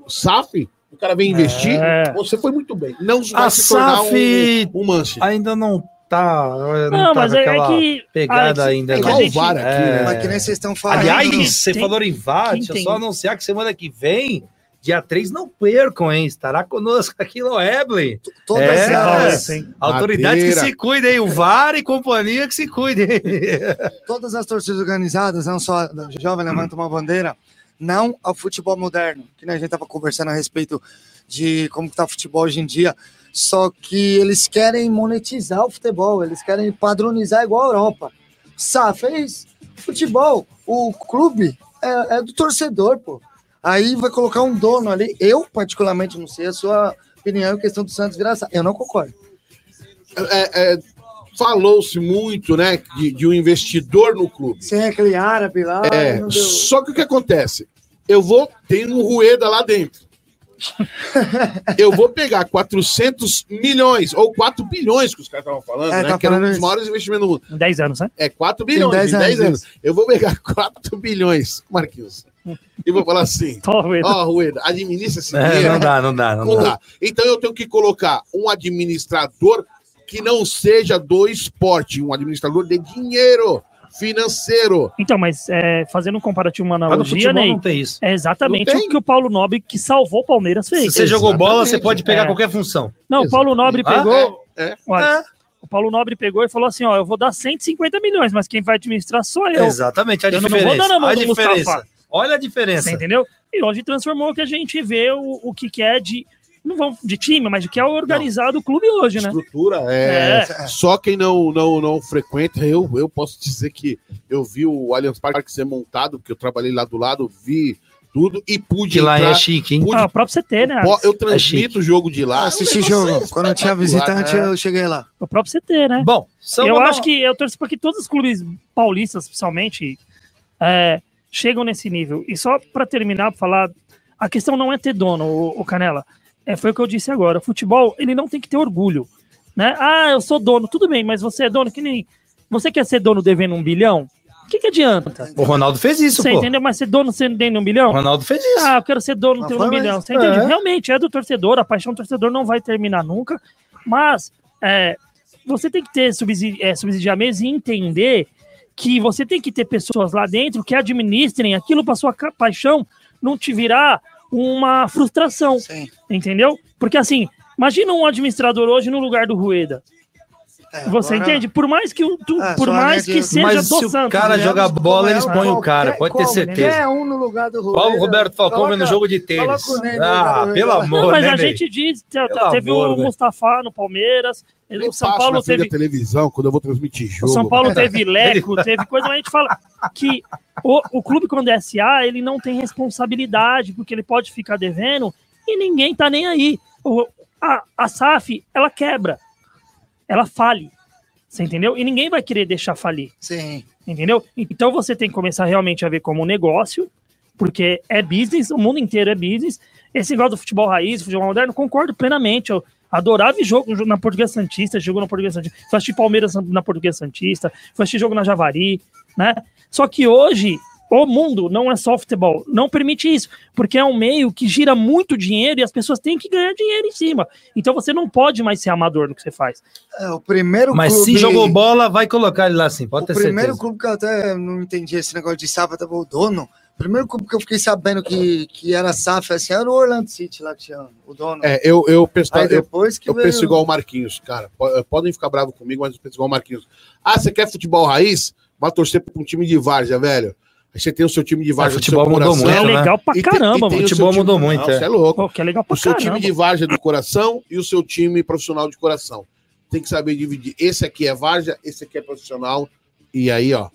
SAF, o cara vem investir, É. você foi muito bem. Não vai A se tornar SAF um, um Manchester. Ainda não tá. Não, Não, tá mas com é, é aquela que. pegada Alex, ainda. é que não. a igual o gente- VAR aqui, É. né? Mas que nem vocês estão falando. Aliás, tem- você falou em VAR, deixa eu só anunciar que semana que vem, Dia 3, não percam, hein? Estará conosco aqui no Ebley. Todas É, hein? Autoridades Madeira. que se cuidem? O VAR e companhia que se cuidem. (laughs) todas as torcidas organizadas, não só da Jovem Levanta uma Bandeira, não ao futebol moderno, que né, a gente estava conversando a respeito de como está o futebol hoje em dia, só que eles querem monetizar o futebol, eles querem padronizar igual a Europa. Sá fez futebol, o clube é, é do torcedor, pô. Aí vai colocar um dono ali, eu particularmente não sei a sua opinião em questão do Santos virar SAF. eu não concordo. É, é, Falou-se muito, né, de, de um investidor no clube. Sem aquele árabe lá, É, só que o que acontece? Eu vou, tem um Rueda lá dentro. (laughs) Eu vou pegar 400 milhões, ou 4 bilhões que os caras estavam falando, É, né? tá que era um dos maiores investimentos do mundo. Em 10 anos, né? É 4 bilhões, Em 10 em 10 anos, anos. Eu vou pegar 4 bilhões, Marquinhos, e vou falar assim, (laughs) ó, Rueda, administra esse É, dinheiro. não dá, não dá, não Não dá. dá. Então eu tenho que colocar um administrador que não seja do esporte, um administrador de dinheiro financeiro. Então, mas é, fazendo um comparativo, uma analogia, Ney, não tem isso. é exatamente o que o Paulo Nobre, que salvou o Palmeiras, Se fez. você jogou bola, você Exatamente. pode pegar É. qualquer função. Não, o Paulo Nobre Ah, pegou. é, é. Olha, O Paulo Nobre pegou e falou assim: ó, eu vou dar 150 milhões, mas quem vai administrar sou eu. Exatamente, a Eu não vou diferença. dar na mão a do diferença. Mustafa. Olha a diferença. Você entendeu? E hoje transformou o que a gente vê o, o que, que é de. Não vamos de time, mas de que é organizado o clube hoje, né? Estrutura é. É. Só quem não, não, não frequenta, eu, eu posso dizer que eu vi o Allianz Parque ser montado, porque eu trabalhei lá do lado, vi tudo e pude Que lá entrar. é chique, hein? pude- Ah, o próprio CT, né? eu chique. transmito o jogo de lá. Assisti É negócio jogo. Quando eu tinha visitante, eu cheguei lá. O próprio CT, né? Bom, eu dar acho uma- que eu torço porque todos os clubes paulistas, principalmente, é, chegam nesse nível. E só para terminar, pra falar, a questão não é ter dono, o, Canela. É, foi o que eu disse agora. O futebol, ele não tem que ter orgulho. Né? Ah, eu sou dono, tudo bem, mas você é dono que nem. Você quer ser dono devendo um bilhão? O que, que adianta? O Ronaldo fez isso, Você pô. entendeu? Mas ser dono sendo devendo um O bilhão? Ronaldo fez isso. Ah, eu quero ser dono ter foi um bilhão. Você entende? É. Realmente é do torcedor, a paixão do torcedor não vai terminar nunca, mas é, você tem que ter subsidi é, subsidiar mesmo e entender que você tem que ter pessoas lá dentro que administrem aquilo para sua paixão não te virar uma frustração, Sim. entendeu? Porque assim, imagina um administrador hoje no lugar do Rueda. É, Você agora- entende? Por mais que, o- tu- É, por mais que seja Mas do se o Santos, cara né? jogar bola, eles Qualquer- põem o cara, pode ter qualquer certeza. um no lugar do Rueda. Paulo Roberto Falcão Coloca- vendo jogo de tênis. o no Ah, pelo Rueda. amor, Não, mas né, a gente diz, teve amor, o velho. Mustafa no Palmeiras, Nem o São passo Paulo teve da televisão quando eu vou transmitir O jogo. São Paulo teve Leco, (laughs) teve coisa, mas a gente fala que o, o clube, quando é SA, ele não tem responsabilidade, porque ele pode ficar devendo e ninguém tá nem aí. O, a, a SAF, ela quebra, ela fale, você entendeu? E ninguém vai querer deixar falir, Sim. entendeu? Então você tem que começar realmente a ver como um negócio, porque é business, o mundo inteiro é business. Esse negócio do futebol raiz, futebol moderno, concordo plenamente. Eu adorava jogo na Portuguesa Santista, jogou na Portuguesa Santista, fui assistir Palmeiras na Portuguesa Santista, fui assistir jogo na Javari, né? Só que hoje o mundo não é só futebol, não permite isso, porque é um meio que gira muito dinheiro e as pessoas têm que ganhar dinheiro em cima. Então você não pode mais ser amador no que você faz. É, o primeiro Mas clube... se jogou bola, vai colocar ele lá sim, pode o ter primeiro certeza. clube que eu até não entendi esse negócio de SAF, tava o dono. O primeiro clube que eu fiquei sabendo que, que era SAF, assim, era o Orlando City lá que tinha o dono. É, eu, eu, penso, Aí eu, depois que eu veio... penso igual o Marquinhos, cara. Po- Podem ficar bravos comigo, mas eu penso igual o Marquinhos. Ah, você quer futebol raiz? Vai torcer para um time de várzea, velho. Aí você tem o seu time de várzea É, futebol do seu mudou coração. é muito, né? legal pra e tem- caramba, tem o Futebol time- mudou muito, Não, é. Você é louco. Pô, que é legal pra O seu caramba. time de várzea do coração e o seu time profissional de coração. Tem que saber dividir. Esse aqui é várzea, esse aqui é profissional. E aí, ó.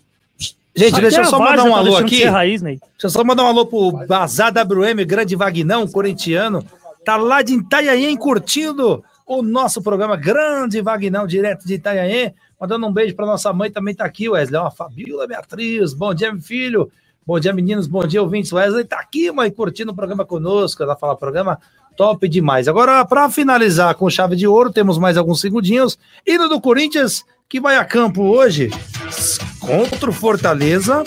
Gente, Até deixa eu só mandar um tá alô aqui. raiz, Ney. Deixa eu só mandar um alô pro Bazar WM, grande Vagnão, corintiano. Tá lá de Itanhaém curtindo o nosso programa Grande Vagnão, direto de Itanhaém. Mandando um beijo pra nossa mãe, também tá aqui, Wesley. Ó, Fabiola Beatriz, bom dia, meu filho. Bom dia, meninos, bom dia, ouvintes. Wesley tá aqui, mãe, curtindo o programa conosco. Ela fala, programa top demais. Agora, para finalizar com chave de ouro, temos mais alguns segundinhos. Hino do Corinthians, que vai a campo hoje contra o Fortaleza.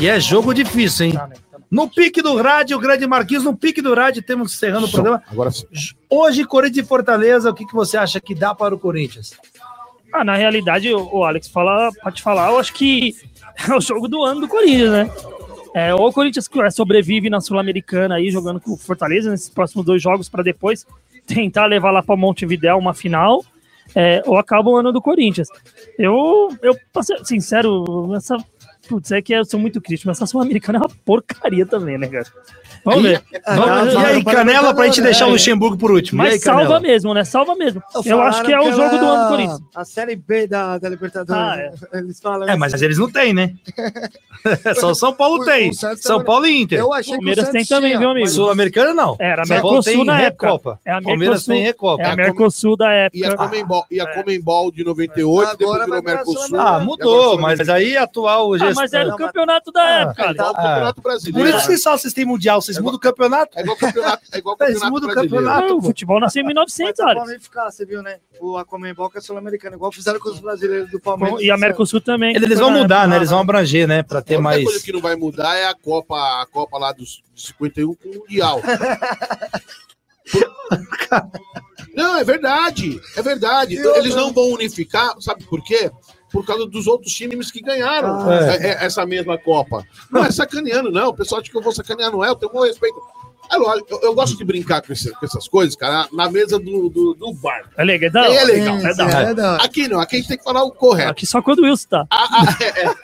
E é jogo difícil, hein? No pique do rádio, o grande Marquinhos, no pique do rádio, temos encerrando o programa. Agora Hoje, Corinthians e Fortaleza, o que, que você acha que dá para o Corinthians? Ah, na realidade, o o Alex fala, pode falar, eu acho que (laughs) é o jogo do ano do Corinthians, né? É, ou o Corinthians é, sobrevive na Sul-Americana aí, jogando com o Fortaleza nesses próximos dois jogos, para depois tentar levar lá para Montevidéu uma final, é, ou acaba o ano do Corinthians. Eu, eu sincero, essa. Putz, é que eu sou muito crítico, mas essa Sul-Americana é uma porcaria também, né, cara? Vamos ver. Vamos- e aí, Canela, pra gente deixar o Luxemburgo por último. e aí, Mas salva Canela? mesmo, né? Salva mesmo. Eu Falaram acho que é o jogo do ano do era Corinthians. A Série B da, da Libertadores. Ah, né? (laughs) Eles falam É, mas eles não têm, né? (laughs) Só o São Paulo O- tem. o São também- Paulo e Inter. Eu achei Palmeiras que o tem Santos também, tinha, viu, amigo? mas- Sul-Americana não. Era São Paulo Mercosul tem na época. Recopa. É a Palmeiras Mercosul, tem Recopa. é a É a Mercosul da E a época. Comembol, e a É. Comembol de 98, depois Agora virou Mercosul. Sul-Americana. Ah, mudou, mas aí atual Ah, gestão. mas era o mas- campeonato da Ah, época. É igual o Campeonato Por Brasileiro. isso que só vocês têm mundial, vocês mudam o campeonato. É igual o Campeonato, é igual o Eles campeonato mudam o campeonato. O futebol nasceu em Mas 1900, o Alex. Palmeiras ficar, você viu, né? O a Comembol que é sul-americana, igual fizeram com os brasileiros do Palmeiras. E a Mercosul também. Eles vão mudar, época. né? Eles vão abranger, né? Pra ter A única mais. coisa que não vai mudar é a Copa, a Copa lá dos de 51 com o Mundial. (laughs) não, é verdade. É verdade. Eles não vão unificar, sabe por quê? Por causa dos outros times que ganharam Ah. é- é- essa mesma Copa. Não é sacaneando, não. O pessoal acha que eu vou sacanear, não é. Eu tenho um respeito. É lógico, eu, eu gosto de brincar com, esse- com essas coisas, cara, na mesa do, do, do bar. É legal. É É legal. É da. É, da hora. Aqui não, aqui a gente tem que falar o correto. Aqui só quando o Wilson tá. A, a- é- é.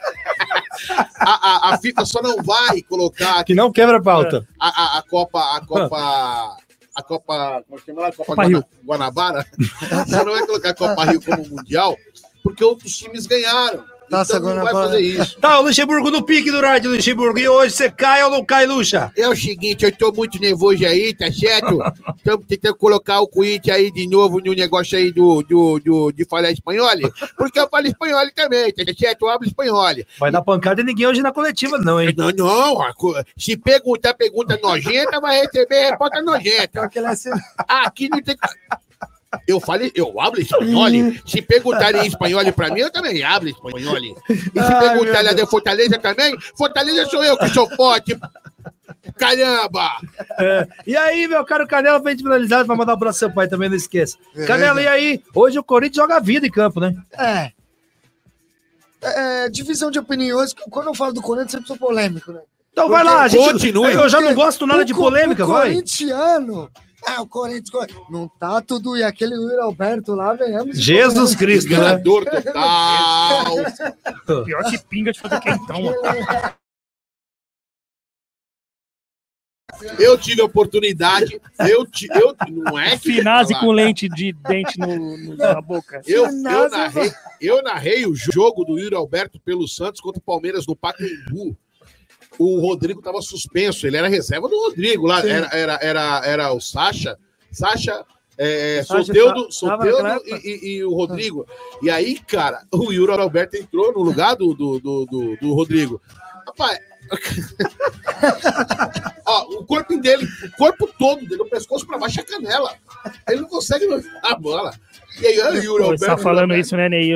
A- a- a FIFA só não vai colocar Que não quebra a pauta. a, a, a Copa, a Copa, a Copa, como é que chama lá? A Copa, Copa Guana- Rio. Guanabara. (laughs) Você não vai colocar a Copa Rio como mundial, porque outros times ganharam. Taça então não vai fazer isso. Tá, o Luxemburgo no pique do rádio, Luxemburgo. E hoje você cai ou não cai, Luxa? É o seguinte, eu tô muito nervoso aí, tá certo? Estamos tentando colocar o Corinthians aí de novo no negócio aí do, do, do, de falar espanhol, porque eu falo espanhol também, tá certo? Eu hablo espanhol. Vai dar pancada em ninguém hoje na coletiva, não, hein? Não, não, se perguntar pergunta nojenta, vai receber resposta nojenta. Aqui não tem. Eu falei, eu hablo espanhol. Se perguntarem em espanhol pra mim, eu também hablo espanhol. E se perguntarem de Fortaleza também, Fortaleza sou eu que sou forte. Caramba! É. E aí, meu caro Canela, pra gente finalizar, vai mandar um abraço pro seu pai também, não esqueça. Canela, e aí? Hoje o Corinthians joga a vida em campo, né? é. É, divisão de opiniões, quando eu falo do Corinthians, sempre sou polêmico, né? Então vai lá, a gente. Continue. Eu já não gosto nada O de polêmica, o vai. corintiano. Ah, o Corinthians. Não tá tudo. E aquele Luiz Alberto lá, venhamos. Jesus Cristo, né? Enganador total. (laughs) Pior que pinga de fazer quentão. Eu tive a oportunidade. Eu, ti- eu não é que. Finase com lente de dente no, no- na boca. (laughs) Eu, eu, narrei, eu narrei o jogo do Yuri Alberto pelo Santos contra o Palmeiras no Pacaembu. O Rodrigo estava suspenso, ele era reserva do Rodrigo lá. Era, era, era, era o Sacha. Sacha. É, Soteudo, tá- Soteudo naquela e, e- e o Rodrigo. E aí, cara, o Yuri Alberto entrou no lugar do, do, do, do- do Rodrigo. Rapaz. (laughs) Ó, o corpo dele, o corpo todo dele, do pescoço pra baixo é canela. Ele não consegue a bola. E aí, o Yuri Pô, Alberto. Você tá falando isso, né, Ney?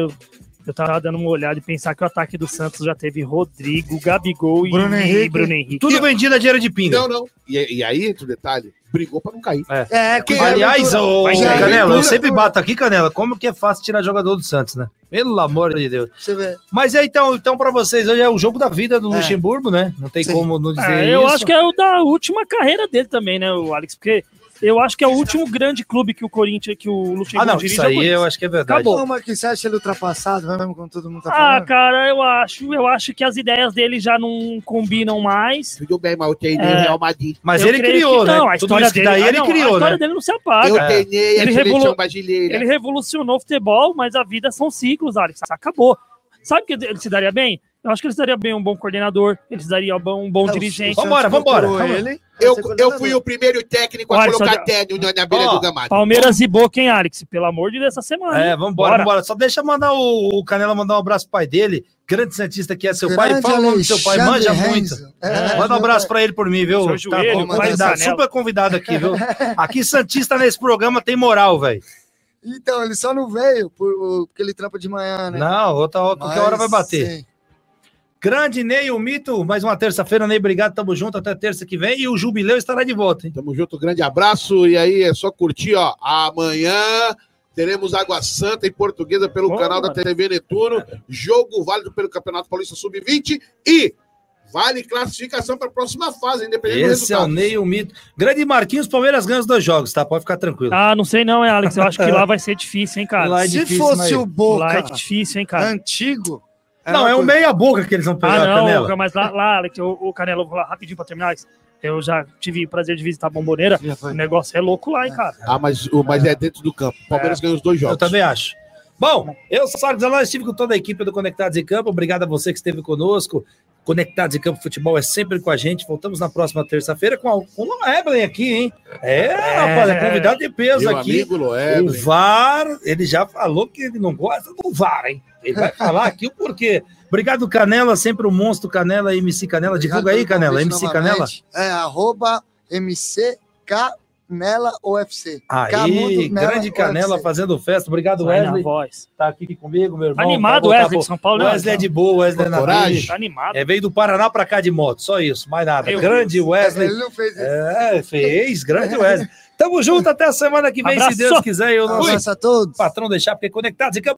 Eu, eu tava dando uma olhada e pensar que o ataque do Santos já teve Rodrigo, Gabigol e Bruno Henrique. Bruno Henrique. Tudo vendido a dinheiro de pinga. Não, não. E, e aí, outro detalhe, brigou pra não cair. É, Quem Aliás, ô, Vai ser Canela, eu sempre bato aqui, Canela, como que é fácil tirar jogador do Santos, né? Pelo amor de Deus. Você vê. Mas é então, então para vocês, hoje é o jogo da vida do É. Luxemburgo, né? Não tem Sim. como não dizer É, isso. eu acho que é o da última carreira dele também, né, o Alex? Porque eu acho que é o último grande clube que o Corinthians, que o Luxemburgo Ah, não, dirige. isso é o aí Corinthians. eu acho que é verdade. Acabou. Como é que você acha ele ultrapassado, mesmo como todo mundo tá Ah, falando? cara, eu acho. Eu acho que as ideias dele já não combinam mais. Tudo bem, mas eu treinei É. o Real Madrid. Mas Eu ele criou, que- né? Não, a Tudo história dele, daí ah, ele não, A criou, história né? dele não se apaga. Eu É. treinei a Ele revolu- brasileira. Ele revolucionou o futebol, mas a vida são ciclos, Alex. Acabou. Sabe o que ele se daria bem? Eu acho que ele se daria bem um bom coordenador, ele se daria um bom É, o dirigente. Santos Vambora, vambora. Ele, Eu, eu fui o primeiro técnico a colocar tédio na, na beira Ó, do gramado. Palmeiras e Boca, hein, Alex? Pelo amor de Deus, essa semana. É, vambora, Bora. vambora. Só deixa eu mandar o, o Canela mandar um abraço pro pai dele, grande Santista que é seu pai. Grande Fala o nome do seu pai, manja muito. É, Manda um abraço pai. pra ele por mim, viu? Seu joelho, tá, pai tá da super convidado aqui, viu? Aqui Santista nesse programa tem moral, velho. Então, ele só não veio por- porque ele trampa de manhã, né? Não, outra hora, qualquer Mas, hora vai bater. sim. Grande Ney, o Mito, mais uma terça-feira, Ney, obrigado, tamo junto até terça que vem e o Jubileu estará de volta, hein? Tamo junto, grande abraço. E aí é só curtir, ó. Amanhã teremos Água Santa e Portuguesa pelo Boa, canal da mano. TV Netuno. Jogo válido pelo Campeonato Paulista Sub-20 e vale classificação para a próxima fase, independente do Esse é o. Ney, o mito. Grande Marquinhos, Palmeiras ganha os dois jogos, tá? Pode ficar tranquilo. Ah, não sei não, hein, Alex? Eu acho que lá vai ser difícil, hein, cara? Lá é Se difícil, fosse mas- o Lá é Boca difícil, hein, cara? antigo. Não, uma é um coisa- meia boca que eles vão pegar, Ah, não, Canela. mas lá, lá Alex, o, o Canelo, eu vou falar rapidinho pra terminar, Alex. Eu já tive o prazer de visitar a Bomboneira. O negócio é louco lá, hein, cara. Ah, mas, o- mas é dentro do campo. O Palmeiras ganhou os dois Eu jogos. também acho. Bom, eu sou Zanella, estive com toda a equipe do Conectados em Campo. Obrigado a você que esteve conosco. Conectados em Campo Futebol é sempre com a gente. Voltamos na próxima terça-feira com, a, com o Evelyn aqui, hein? É, rapaz, é convidado de peso Meu aqui. amigo O. VAR, ele já falou que ele não gosta do VAR, hein? Ele vai falar aqui o porquê. Obrigado, Canela, sempre o monstro Canela, MC Canela. Divulga aí, Canela, MC Canela. É, arroba MC Canela UFC. Aí, Camudo Nela grande Canela UFC. fazendo festa. Obrigado, Vai na Wesley. voz. Tá aqui comigo, meu irmão. Animado Wesley de São Paulo, né? Wesley é de boa, Wesley é na Coragem. Tá animado. É, veio do Paraná pra cá de moto, só isso, mais nada. Meu grande Wesley. Ele não fez isso. É, fez, grande Wesley. Tamo junto até a semana que vem, Abraço. se Deus quiser. E o Um nosso abraço a todos. patrão deixar, porque conectados em campo.